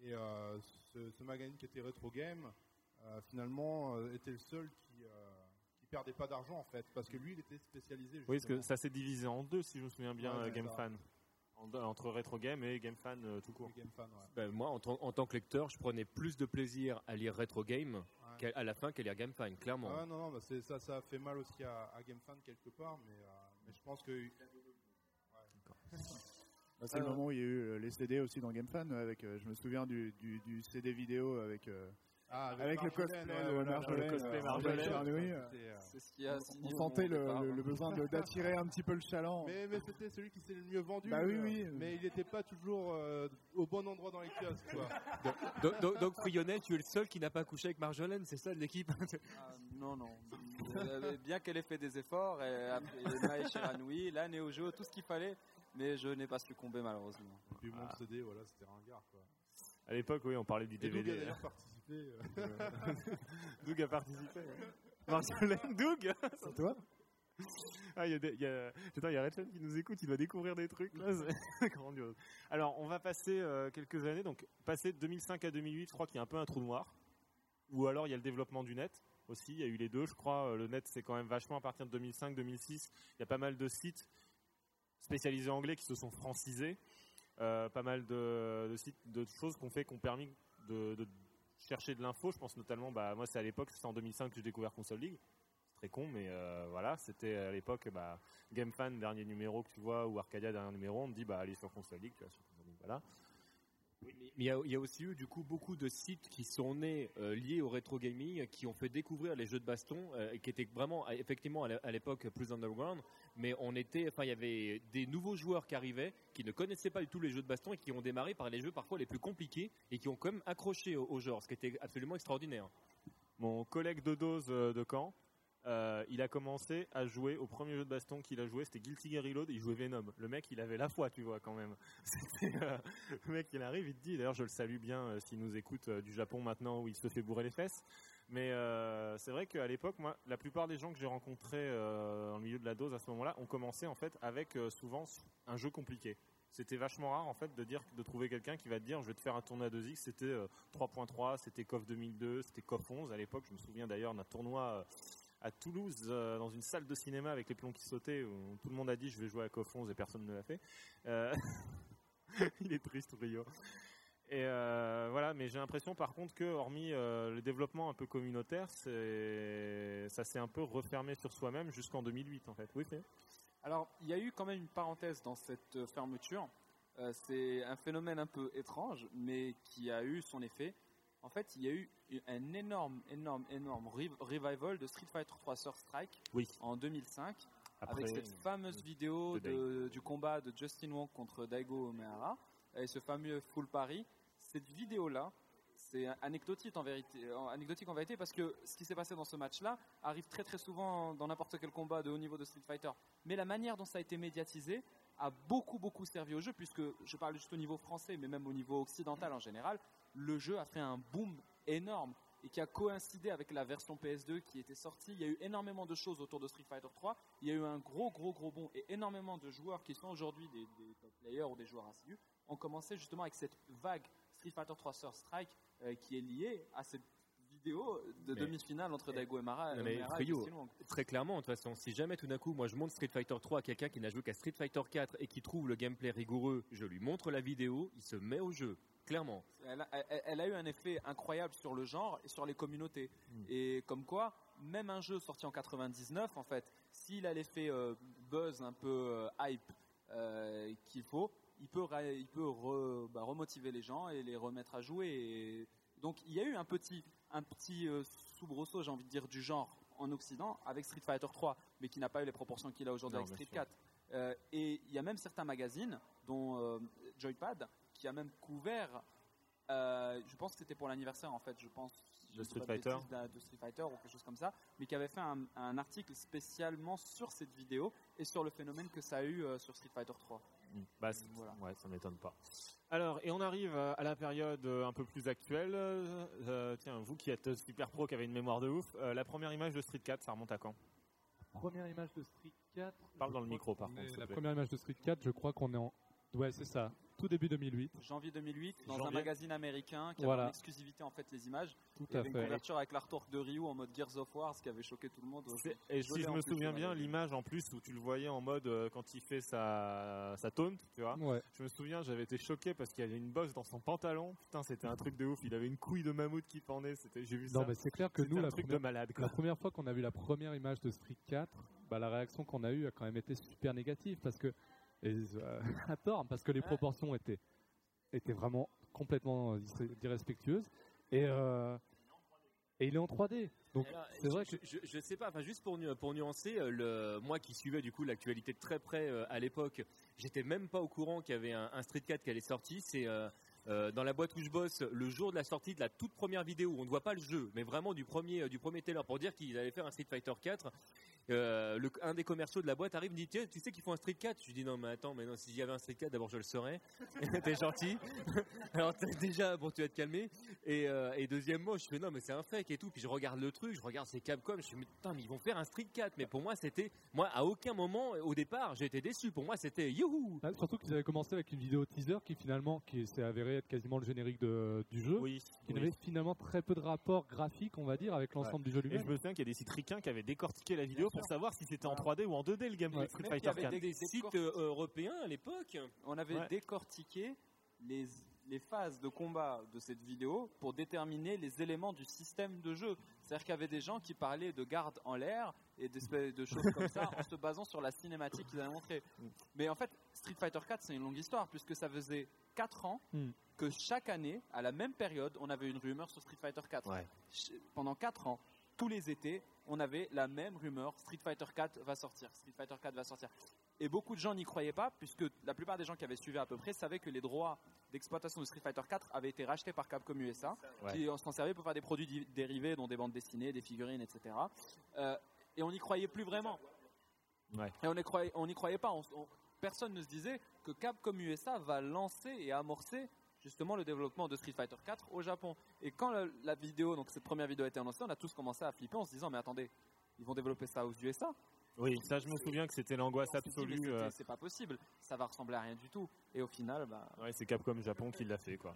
et euh, ce, ce magazine qui était Retro Game, euh, finalement, euh, était le seul qui, euh, perdait pas d'argent en fait, parce que lui, il était spécialisé. Oui, parce que ça s'est divisé en deux, si je me souviens bien, Ouais, euh, Game ça. Fan. En- entre Retro Game et Game Fan euh, tout court. Ouais. Ben, moi, en, tant- en tant que lecteur, je prenais plus de plaisir à lire Retro Game Ouais. qu'à à la fin qu'à lire Game Fan, clairement. Ah ouais, non, non, bah, c'est- ça, ça a fait mal aussi à, à GameFan quelque part, mais, euh, mais je pense que Bah, c'est le moment où il y a eu euh, les CD aussi dans GameFan. Avec, euh, je me souviens du, du, du CD vidéo avec, euh, Ah, avec le cosplay ouais, de voilà, Marjolaine, le cosplay euh, Marjolaine, Marjolaine, oui, c'était, euh, euh, C'est ce qui a on, signé on sentait le, hein. le besoin d'attirer un petit peu le chaland. Mais, mais c'était celui qui s'est le mieux vendu. Bah oui, euh, oui. Mais il n'était pas toujours euh, au bon endroit dans les kiosques. quoi. Donc, donc, donc, Frionnet, tu es le seul qui n'a pas couché avec Marjolaine, c'est ça de l'équipe? Ah, non, non. Euh, bien qu'elle ait fait des efforts, et la Neo Geo, tout ce qu'il fallait, mais je n'ai pas succombé malheureusement. Et puis mon CD, voilà, c'était ringard. Quoi. À l'époque, oui, on parlait du Et DVD. Participé. euh, Doug a participé. Marjolaine, Doug C'est toi Ah, il y a, des- y a, putain, il y a qui nous écoute, il va découvrir des trucs là, c'est grandiose. Alors, on va passer euh, quelques années, donc passer de 2005 à 2008, je crois qu'il y a un peu un trou noir. Ou alors il y a le développement du net aussi, il y a eu les deux, je crois. Euh, Le net, c'est quand même vachement à partir de 2005-2006. Il y a pas mal de sites spécialisés anglais qui se sont francisés. Euh, pas mal de, de sites, de choses qu'on fait, qui ont permis de, de chercher de l'info. Je pense notamment, bah, moi, c'est à l'époque, c'est en 2005 que j'ai découvert Console League c'est très con, mais euh, voilà, c'était à l'époque bah, GameFan, dernier numéro que tu vois, ou Arcadia, dernier numéro, on te dit bah allez sur Console League, tu vois, sur Console League, voilà. Mais il y, a, aussi eu du coup beaucoup de sites qui sont nés euh, liés au rétro gaming, qui ont fait découvrir les jeux de baston, euh, qui étaient vraiment effectivement à l'époque plus underground, mais on était, enfin il y avait des nouveaux joueurs qui arrivaient, qui ne connaissaient pas du tout les jeux de baston et qui ont démarré par les jeux parfois les plus compliqués et qui ont quand même accroché au, genre, ce qui était absolument extraordinaire. Mon collègue de dose euh, de Caen, euh, il a commencé à jouer au premier jeu de baston qu'il a joué, c'était Guilty Gear Reload, il jouait Venom. Le mec, il avait la foi, tu vois, quand même. Euh, le mec, il arrive, il te dit, d'ailleurs, je le salue bien s'il nous écoute du Japon maintenant où il se fait bourrer les fesses. Mais euh, c'est vrai qu'à l'époque, moi, la plupart des gens que j'ai rencontrés euh, dans le milieu de la dose à ce moment-là ont commencé en fait avec euh, souvent un jeu compliqué. C'était vachement rare en fait de dire de trouver quelqu'un qui va te dire je vais te faire un tournoi à 2x. C'était euh, 3.3, c'était KOF 2002, c'était KOF 11 à l'époque. Je me souviens d'ailleurs d'un tournoi euh, à Toulouse euh, dans une salle de cinéma avec les plombs qui sautaient où tout le monde a dit je vais jouer à KOF 11 et personne ne l'a fait. Euh, Il est triste Rio. Et euh, voilà, mais j'ai l'impression par contre que, hormis euh, le développement un peu communautaire, ça s'est un peu refermé sur soi-même jusqu'en 2008 en fait. Oui, c'est Alors, il y a eu quand même une parenthèse dans cette euh, fermeture, Euh, c'est un phénomène un peu étrange, mais qui a eu son effet. En fait, il y a eu un énorme, énorme, énorme rev- revival de Street Fighter 3 Sur Strike Oui. en 2005, Après, avec cette fameuse vidéo de du combat de Justin Wong contre Daigo Omehara, et ce fameux full Paris. Cette vidéo-là, c'est anecdotique en vérité, anecdotique en vérité parce que ce qui s'est passé dans ce match-là arrive très très souvent dans n'importe quel combat de haut niveau de Street Fighter. Mais la manière dont ça a été médiatisé a beaucoup beaucoup servi au jeu puisque je parle juste au niveau français mais même au niveau occidental en général, le jeu a fait un boom énorme et qui a coïncidé avec la version PS2 qui était sortie. Il y a eu énormément de choses autour de Street Fighter 3. Il y a eu un gros gros gros bond et énormément de joueurs qui sont aujourd'hui des, des top players ou des joueurs assidus ont commencé justement avec cette vague Street Fighter 3 Sur Strike euh, qui est liée à cette vidéo de Mais- demi-finale entre Non, mais Omehara et Frio, Justin Wong. Très clairement, de toute façon, si jamais tout d'un coup, moi je montre Street Fighter 3 à quelqu'un qui n'a joué qu'à Street Fighter 4 et qui trouve le gameplay rigoureux, je lui montre la vidéo, il se met au jeu. Clairement. Elle a, elle- elle a eu un effet incroyable sur le genre et sur les communautés. Et comme quoi, même un jeu sorti en 99, en fait, s'il a l'effet euh, buzz un peu euh, hype euh, qu'il faut, il peut, ra- il peut re- bah, remotiver les gens et les remettre à jouer. Et donc il y a eu un petit, un petit euh, soubresaut, j'ai envie de dire, du genre en Occident avec Street Fighter 3, mais qui n'a pas eu les proportions qu'il a aujourd'hui avec Street sûr. 4. Euh, et il y a même certains magazines, dont euh, Joypad, qui a même couvert, je pense que c'était pour l'anniversaire en fait, je pense, De Street Fighter. de Street Fighter ou quelque chose comme ça, mais qui avait fait un, un article spécialement sur cette vidéo et sur le phénomène que ça a eu sur Street Fighter 3. Bah, Voilà. ouais, ça m'étonne pas. Alors, et on arrive euh, à la période euh, un peu plus actuelle. Euh, tiens, vous qui êtes super pro, qui avez une mémoire de ouf, euh, la première image de Street 4, ça remonte à quand? Première image de Street 4. Parle dans le micro, par contre, La première image de Street 4, je crois qu'on est en. Ouais, c'est ça. Tout début 2008. Janvier 2008, dans un magazine américain qui Voilà. avait en exclusivité en fait les images. Tout Il y à avait une fait. couverture avec l'artwork de Ryu en mode Gears of War, ce qui avait choqué tout le monde. Et si je me souviens bien, l'image en plus où tu le voyais en mode euh, quand il fait sa, sa taunt, tu vois. Ouais. Je me souviens, j'avais été choqué parce qu'il y avait une bosse dans son pantalon. Putain, c'était un truc de ouf. Il avait une couille de mammouth qui pendait. C'était, j'ai vu ça. Non, mais c'est clair que nous, la truc première, de malade. Quoi. la première fois qu'on a vu la première image de Street 4, bah, la réaction qu'on a eue a quand même été super négative parce que, et, euh, à tort, parce que les proportions étaient, étaient vraiment complètement euh, irrespectueuses. Et, euh, et il est en 3D. Donc, c'est vrai je, je, je sais pas, enfin juste pour, pour nuancer, le, moi qui suivais du coup l'actualité de très près euh, à l'époque, j'étais même pas au courant qu'il y avait un, un Street 4 qui allait sortir. C'est euh, euh, dans la boîte où je bosse le jour de la sortie de la toute première vidéo où on ne voit pas le jeu, mais vraiment du premier du premier trailer pour dire qu'ils allaient faire un Street Fighter 4. Euh, le, un des commerciaux de la boîte arrive et me dit Tiens, tu sais qu'ils font un Street 4 Je lui dis non mais attends mais non si j'y avait un Street 4 d'abord je le saurais. T'es gentil. Alors déjà bon tu vas te calmer. Et, euh, et deuxièmement je fais non mais c'est un fake et tout. Puis je regarde le truc je regarde ces Capcom je fais mais putain mais ils vont faire un Street 4 mais pour moi c'était moi à aucun moment au départ j'ai été déçu. Pour moi c'était youhou. Ah, surtout qu'ils avaient commencé avec une vidéo teaser qui finalement, qui s'est avérée être quasiment le générique de- du jeu, Oui. qui oui. n'avait finalement très peu de rapport graphique, on va dire, avec l'ensemble du jeu Et je lui-même. me souviens qu'il y a des sites ricains qui avaient décortiqué la vidéo pour savoir si c'était en 3D ou en 2D le gameplay de Street Fighter il y avait 4. des- sites euh, européens à l'époque On avait Ouais. décortiqué les, les phases de combat de cette vidéo pour déterminer les éléments du système de jeu. C'est-à-dire qu'il y avait des gens qui parlaient de garde en l'air et d'espèces de choses comme ça en se basant sur la cinématique qu'ils avaient montrée. Mais en fait, Street Fighter 4, c'est une longue histoire puisque ça faisait 4 ans Hmm. que chaque année, à la même période, on avait une rumeur sur Street Fighter 4. Ouais. Ch- Pendant 4 ans, tous les étés, on avait la même rumeur Street Fighter 4 va sortir, Street Fighter 4 va sortir. Et beaucoup de gens n'y croyaient pas, puisque la plupart des gens qui avaient suivi à peu près savaient que les droits d'exploitation de Street Fighter 4 avaient été rachetés par Capcom USA, Ouais. qui s'en servait pour faire des produits dérivés, dont des bandes dessinées, des figurines, etc. Euh, et on n'y croyait plus vraiment. Ouais. Et on n'y croyait, on n'y croyait pas. On- on- personne ne se disait que Capcom USA va lancer et amorcer justement le développement de Street Fighter 4 au Japon. Et quand la, la vidéo, donc cette première vidéo a été annoncée, on a tous commencé à flipper en se disant mais attendez, ils vont développer ça aux USA Oui, ça je me souviens que c'était l'angoisse absolue. euh, C'est pas possible, ça va ressembler à rien du tout. Et au final, bah, Ouais, c'est Capcom Japon qui l'a fait quoi.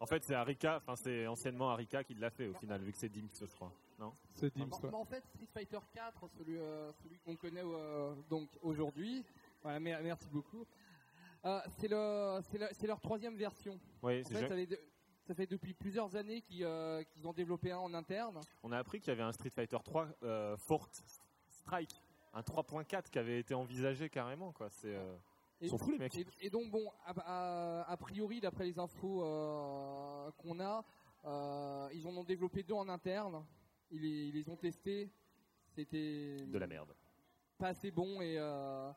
En fait, c'est Arika, enfin c'est anciennement Arika qui l'a fait au final, vu que c'est Dimps, je crois. Non? C'est Bon, bah, en fait, Street Fighter 4, celui, euh, celui qu'on connaît euh, donc aujourd'hui, voilà, mer- merci beaucoup. Euh, c'est le, c'est le- c'est leur troisième version. Oui, En c'est fait, ça fait, de- ça fait depuis plusieurs années qu'ils euh, qu'ils ont développé un en interne. on a appris qu'il y avait un Street Fighter 3 euh, Fort Strike, un 3.4 qui avait été envisagé carrément quoi. C'est euh, Ils sont fous les mecs. Et, et donc bon, a, a- a priori, d'après les infos qu'on a, ils en ont développé deux en interne. Ils les, ils les ont testés. C'était De la merde. pas assez bon et euh,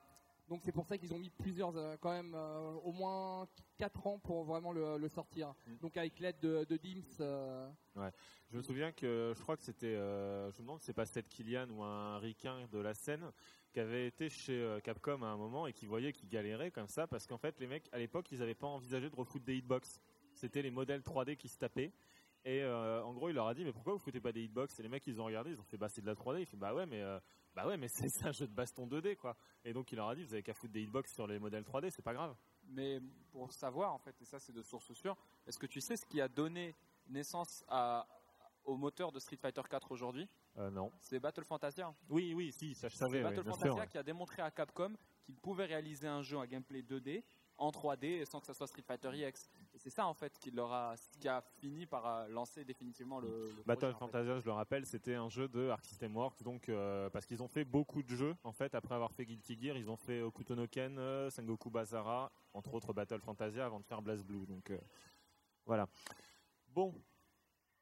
donc c'est pour ça qu'ils ont mis plusieurs, euh, quand même euh, au moins 4 ans pour vraiment le, le sortir. Mm. Donc avec l'aide de, de Dims. euh, Je me souviens que je crois que c'était, je me demande si c'est pas Seth Killian ou un ricain de la scène qui avait été chez Capcom à un moment et qui voyait qu'ils galéraient comme ça parce qu'en fait les mecs à l'époque ils avaient pas envisagé de refoutre des hitbox. C'était les modèles 3D qui se tapaient. Et euh, en gros, il leur a dit mais pourquoi vous foutez pas des hitbox? Et les mecs ils ont regardé, ils ont fait bah c'est de la 3D. Il fait bah ouais mais euh, bah ouais mais c'est c'est un jeu de baston 2D quoi. Et donc il leur a dit vous avez qu'à foutre des hitbox sur les modèles 3D, c'est pas grave. Mais pour savoir, en fait, et ça c'est de source sûre, est-ce que tu sais ce qui a donné naissance à, au moteur de Street Fighter 4 aujourd'hui? Euh, non. C'est Battle Fantasia. Oui oui si ça je C'est savais. ouais, Battle Fantasia sûr, ouais. qui a démontré à Capcom qu'il pouvait réaliser un jeu à gameplay 2D en 3D sans que ça soit Street Fighter EX. Et c'est ça en fait qui leur a, qui a fini par euh, lancer définitivement le, le Battle projet, en fait. Fantasia, je le rappelle, c'était un jeu de Arc System Works, donc euh, parce qu'ils ont fait beaucoup de jeux. En fait, après avoir fait Guilty Gear, ils ont fait Okuto no Ken, euh, Sengoku Basara, entre autres Battle Fantasia, avant de faire BlazBlue. Donc euh, voilà. Bon,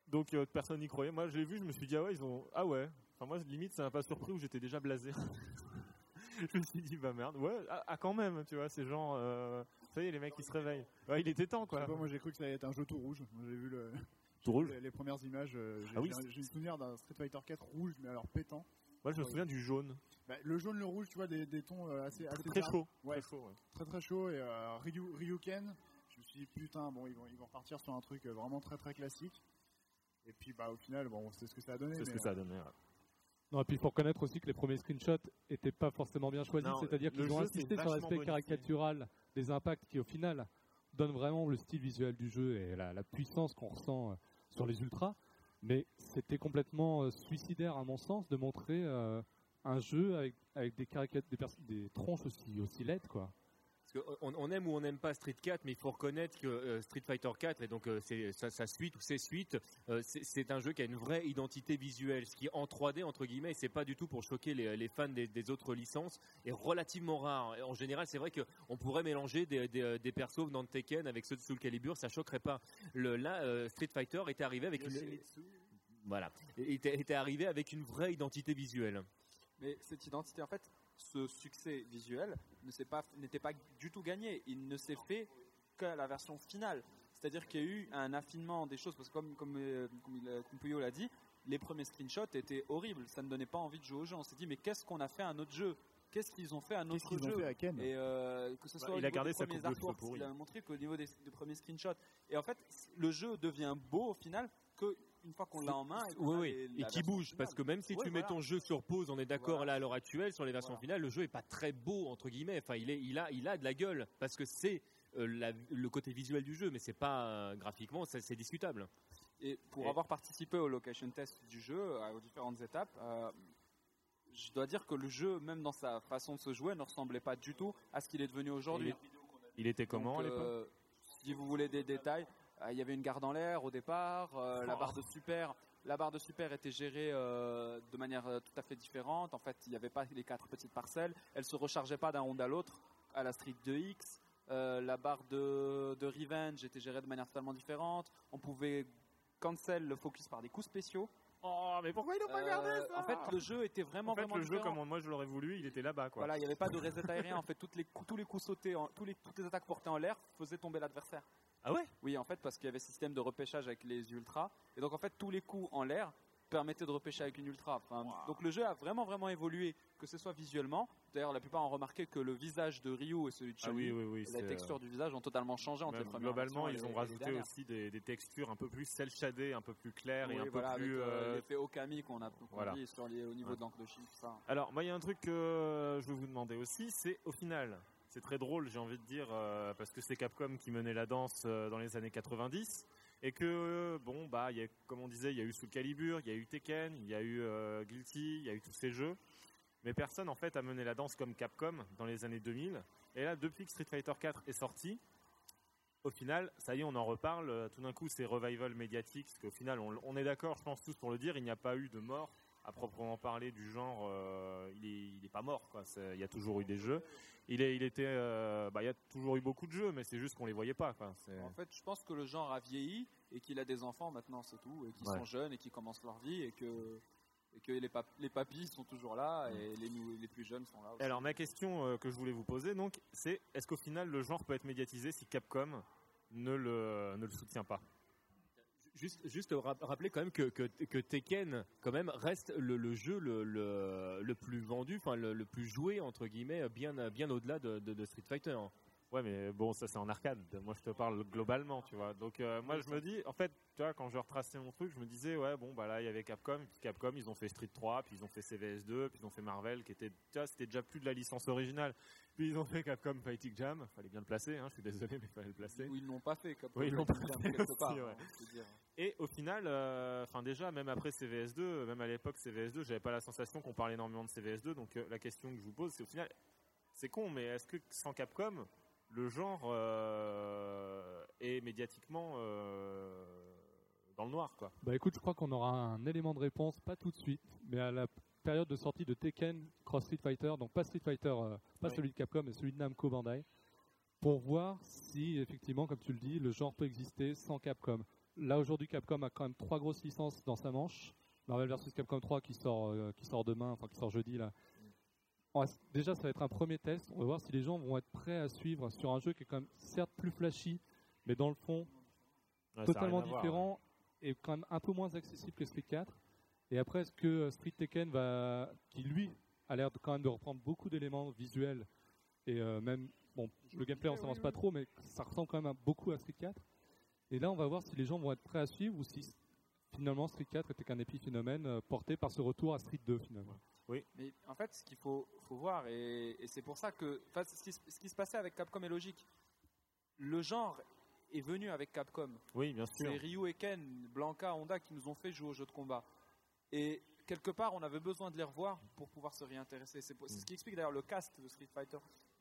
donc euh, personne n'y croyait. Moi, je l'ai vu, je me suis dit ah ouais, ils ont ah ouais. Enfin moi, limite, ça m'a pas surpris où j'étais déjà blasé. je me suis dit bah merde, ouais, ah, ah, quand même, tu vois, ces gens. Euh, ça y est, les mecs, ils se réveillent. Ouais, il était temps quoi. pas, moi j'ai cru que ça allait être un jeu tout rouge. J'ai vu le, Tout rouge. les, les premières images. euh, J'ai Ah oui, le souvenir d'un Street Fighter 4 rouge, mais alors pétant. Moi, je me souviens du jaune. Bah, le jaune, le rouge, tu vois, des, des tons euh, assez, assez Très chaud. Ouais. Très chaud, ouais. très très chaud et euh, Ryu, Ryuken je me suis dit putain bon ils vont, ils vont repartir sur un truc vraiment très très classique et puis bah au final bon c'est ce que ça a donné C'est ce que ça a donné. ouais. Non, et puis il faut reconnaître aussi que les premiers screenshots étaient pas forcément bien choisis, c'est-à-dire qu'ils ont insisté sur l'aspect caricatural des impacts qui au final donnent vraiment le style visuel du jeu et la, la puissance qu'on ressent euh, sur les ultras. Mais c'était complètement euh, suicidaire à mon sens de montrer euh, un jeu avec, avec des caricatures, des, des tronches aussi, aussi laides quoi. On, aime ou on n'aime pas Street 4, mais il faut reconnaître que euh, Street Fighter 4 et donc euh, c'est- sa, sa suite ou ses suites, euh, c'est c'est un jeu qui a une vraie identité visuelle, ce qui en 3D entre guillemets, et c'est pas du tout pour choquer les, les fans des, des autres licences, est relativement rare. Et En général, c'est vrai que on pourrait mélanger des, des, des persos venant de Tekken avec ceux de Soul Calibur, ça choquerait pas. Le, là, euh, Street Fighter était arrivé avec une voilà, était, était arrivé avec une vraie identité visuelle. Mais cette identité, en fait, ce succès visuel ne s'est pas- n'était pas, du tout gagné. Il ne s'est fait qu'à la version finale. C'est-à-dire qu'il y a eu un affinement des choses, parce que comme, comme, euh, comme, il- comme Puyo l'a dit, les premiers screenshots étaient horribles. Ça ne donnait pas envie de jouer au jeu. On s'est dit, mais qu'est-ce qu'on a fait à un autre jeu? Qu'est-ce qu'ils ont fait à autre qu'ils ont jeu? fait à Ken et euh, que ce soit Bah, au il a niveau gardé des sa artworks, il a montré qu'au niveau des, des premiers screenshots. Et en fait, le jeu devient beau au final que une fois qu'on l'a en main. Et, Oui, oui, les- et qui bouge, finale. parce que même si tu mets ton jeu sur pause, on est d'accord Voilà. là à l'heure actuelle sur les versions Voilà. finales, le jeu est pas très beau entre guillemets. Enfin, il est, il a, il a de la gueule parce que c'est euh, la- le côté visuel du jeu, mais c'est pas euh, graphiquement, c'est discutable. Et pour Et- avoir participé au location test du jeu, euh, aux différentes étapes, euh, je dois dire que le jeu, même dans sa façon de se jouer, ne ressemblait pas du tout à ce qu'il est devenu aujourd'hui. Il était comment Donc, à l'époque? Si vous voulez des détails, il y avait une garde en l'air au départ, euh, la barre de super. La barre de super était gérée euh, de manière euh, tout à fait différente. En fait, il n'y avait pas les quatre petites parcelles. Elle se rechargeait pas d'un round à l'autre à la Street 2X. Euh, la barre de, de Revenge était gérée de manière totalement différente. On pouvait cancel le focus par des coups spéciaux. Oh, mais pourquoi ils n'ont pas Euh, gardé ça en fait, le jeu était vraiment En fait, vraiment le jeu, comme moi je l'aurais voulu, il était là-bas, quoi. Voilà, il n'y avait pas de reset aérien. En fait, toutes les coups, tous les coups sautés, en- tous les, toutes les attaques portées en l'air faisaient tomber l'adversaire. Ah ouais? Oui, en fait, parce qu'il y avait système de repêchage avec les ultras. Et donc, en fait, tous les coups en l'air permettaient de repêcher avec une ultra. Enfin, Donc, le jeu a vraiment, vraiment évolué, que ce soit visuellement. D'ailleurs, la plupart ont remarqué que le visage de Ryu et celui de Ah Chun-Li, oui, oui, oui. la texture du visage ont totalement changé euh, entre les même premières globalement, ils ont les- les rajouté aussi des, des textures un peu plus cel shadées, un peu plus claires et un voilà, peu plus. avec, euh, euh, l'effet Okami qu'on a qu'on voilà. dit sur les, au niveau Ouais. de l'encre de Chine, tout ça. Alors, moi, il y a un truc que je veux vous demander aussi, c'est au final, c'est très drôle, j'ai envie de dire, euh, parce que c'est Capcom qui menait la danse euh, dans les années 90, et que, euh, bon, bah, y a, comme on disait, il y a eu Soul Calibur, il y a eu Tekken, il y a eu Guilty, il y a eu tous ces jeux, mais personne, en fait, a mené la danse comme Capcom dans les années 2000. Et là, depuis que Street Fighter 4 est sorti, au final, ça y est, on en reparle. Tout d'un coup, c'est revival médiatique, parce qu'au final, on, on est d'accord, je pense tous pour le dire, il n'y a pas eu de mort à proprement parler du genre, euh, il, est, il est pas mort. Quoi. Il y a toujours eu des jeux. Il, est, il était, euh, bah, il y a toujours eu beaucoup de jeux, mais c'est juste qu'on les voyait pas. Quoi. En fait, je pense que le genre a vieilli et qu'il a des enfants maintenant, c'est tout, et qui sont jeunes et qui commencent leur vie et que et que les, les papis sont toujours là et les, les plus jeunes sont là. Aussi. Alors ma question euh, que je voulais vous poser donc, c'est est-ce qu'au final le genre peut être médiatisé si Capcom ne le, ne le soutient pas? Juste, rappeler quand même que, Tekken quand même reste le, jeu le, plus vendu, enfin le, plus joué entre guillemets, bien, au-delà de, de, Street Fighter. Ouais, mais bon, ça c'est en arcade. Moi, je te parle globalement, tu vois. Donc, euh, moi, je me dis, en fait, tu vois, quand je retraçais mon truc, je me disais, ouais, bon, bah là, il y avait Capcom, puis Capcom, ils ont fait Street 3, puis ils ont fait CVS2, puis ils ont fait Marvel, qui était, tu vois, c'était déjà plus de la licence originale. Puis ils ont fait Capcom Fighting Jam, fallait bien le placer, hein, je suis désolé, mais il fallait le placer. Oui, ils l'ont pas fait, Capcom. Oui, ils l'ont pas fait quelque part, hein, Et au final, euh, enfin déjà, même après CVS2, même à l'époque CVS2, j'avais pas la sensation qu'on parlait énormément de CVS2, donc euh, la question que je vous pose, c'est au final, c'est con, mais est-ce que sans Capcom, le genre euh, est médiatiquement euh, dans le noir, quoi. Bah écoute, je crois qu'on aura un élément de réponse, pas tout de suite, mais à la période de sortie de Tekken Cross Street Fighter, donc pas Street Fighter, euh, pas celui de Capcom, mais celui de Namco Bandai, pour voir si effectivement, comme tu le dis, le genre peut exister sans Capcom. Là aujourd'hui, Capcom a quand même trois grosses licences dans sa manche. Marvel vs Capcom 3 qui sort, qui sort demain, enfin qui sort jeudi là, déjà, ça va être un premier test. On va voir si les gens vont être prêts à suivre sur un jeu qui est quand même certes plus flashy, mais dans le fond totalement différent et quand même un peu moins accessible que Street 4. Et après, est-ce que euh, Street Tekken va, qui lui a l'air de, quand même de reprendre beaucoup d'éléments visuels et euh, même, bon, le gameplay on s'avance pas trop, mais ça ressemble quand même beaucoup à Street 4. Et là, on va voir si les gens vont être prêts à suivre ou si finalement Street 4 était qu'un épiphénomène euh, porté par ce retour à Street 2 finalement. Oui. Mais en fait, ce qu'il faut, faut, voir, et, c'est pour ça que ce qui, ce, qui, se passait avec Capcom est logique. Le genre est venu avec Capcom. Oui, bien sûr. C'est Ryu et Ken, Blanca, Honda qui nous ont fait jouer au jeu de combat. Et quelque part, on avait besoin de les revoir pour pouvoir se réintéresser. C'est ce mm. qui explique d'ailleurs le cast de Street Fighter,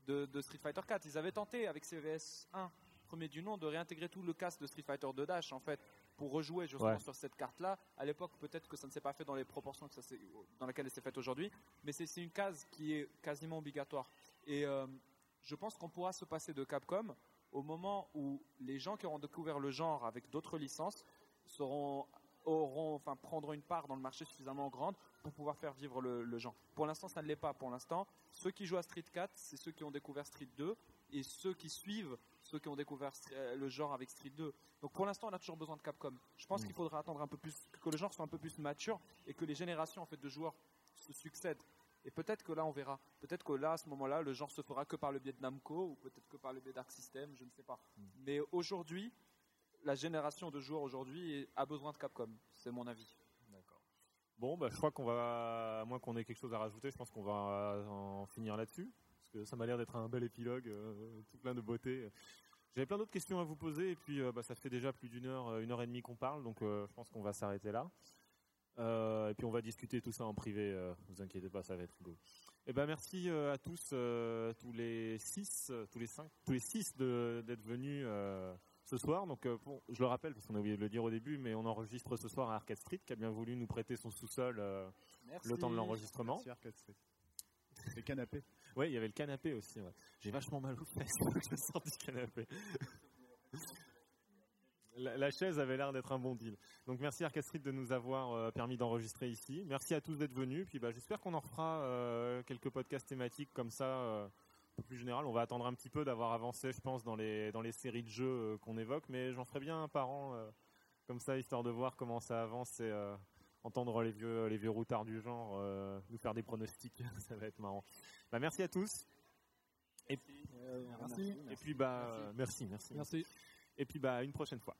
de, de, Street Fighter 4. Ils avaient tenté avec CVS 1, premier du nom, de réintégrer tout le cast de Street Fighter 2 Dash en fait pour rejouer justement sur cette carte-là. À l'époque, peut-être que ça ne s'est pas fait dans les proportions que ça dans lesquelles elle s'est faite aujourd'hui, mais c'est une case qui est quasiment obligatoire. Et euh, je pense qu'on pourra se passer de Capcom au moment où les gens qui auront découvert le genre avec d'autres licences seront auront, enfin, prendront une part dans le marché suffisamment grande pour pouvoir faire vivre le, le genre. Pour l'instant, ça ne l'est pas. Pour l'instant, ceux qui jouent à Street 4, c'est ceux qui ont découvert Street 2, et ceux qui suivent ceux qui ont découvert euh, le genre avec Street 2. Donc pour l'instant, on a toujours besoin de Capcom. Je pense mm. qu'il faudra attendre un peu plus, que le genre soit un peu plus mature et que les générations en fait de joueurs se succèdent. Et peut-être que là, on verra. Peut-être que là, à ce moment-là, le genre se fera que par le biais de Namco ou peut-être que par le biais d'Arc System, je ne sais pas. Mm. Mais aujourd'hui, la génération de joueurs aujourd'hui a besoin de Capcom. C'est mon avis. D'accord. Bon, bah, je crois qu'on va, à moins qu'on ait quelque chose à rajouter, je pense qu'on va en finir là-dessus ça m'a l'air d'être un bel épilogue, euh, tout plein de beauté. J'avais plein d'autres questions à vous poser et puis euh, bah, ça fait déjà plus d'une heure, euh, une heure et demie qu'on parle, donc je pense qu'on va s'arrêter là. et puis on va discuter tout ça en privé, vous inquiétez pas, ça va être beau. Et eh ben merci à tous, tous les six, tous les cinq, tous les six d'être venus ce soir. Donc je le rappelle parce qu'on a oublié de le dire au début, mais on enregistre ce soir à Arcade Street qui a bien voulu nous prêter son sous-sol le temps de l'enregistrement. Merci Arcade Street. Les canapés. Oui, il y avait le canapé aussi. J'ai vachement mal aux fesses je sors du canapé. La, chaise avait l'air d'être un bon deal. Donc merci Arcastrid de nous avoir euh, permis d'enregistrer ici. Merci à tous d'être venus. Puis bah, j'espère qu'on en fera euh, quelques podcasts thématiques comme ça, euh, plus général. On va attendre un petit peu d'avoir avancé, je pense, dans les dans les séries de jeux qu'on évoque, mais j'en ferai bien un par an, comme ça, histoire de voir comment ça avance et entendre les vieux, les vieux routards du genre euh, nous faire des pronostics, ça va être marrant. Bah, merci à tous. Et, euh, merci. Et puis bah merci, merci. Merci. Et puis bah une prochaine fois.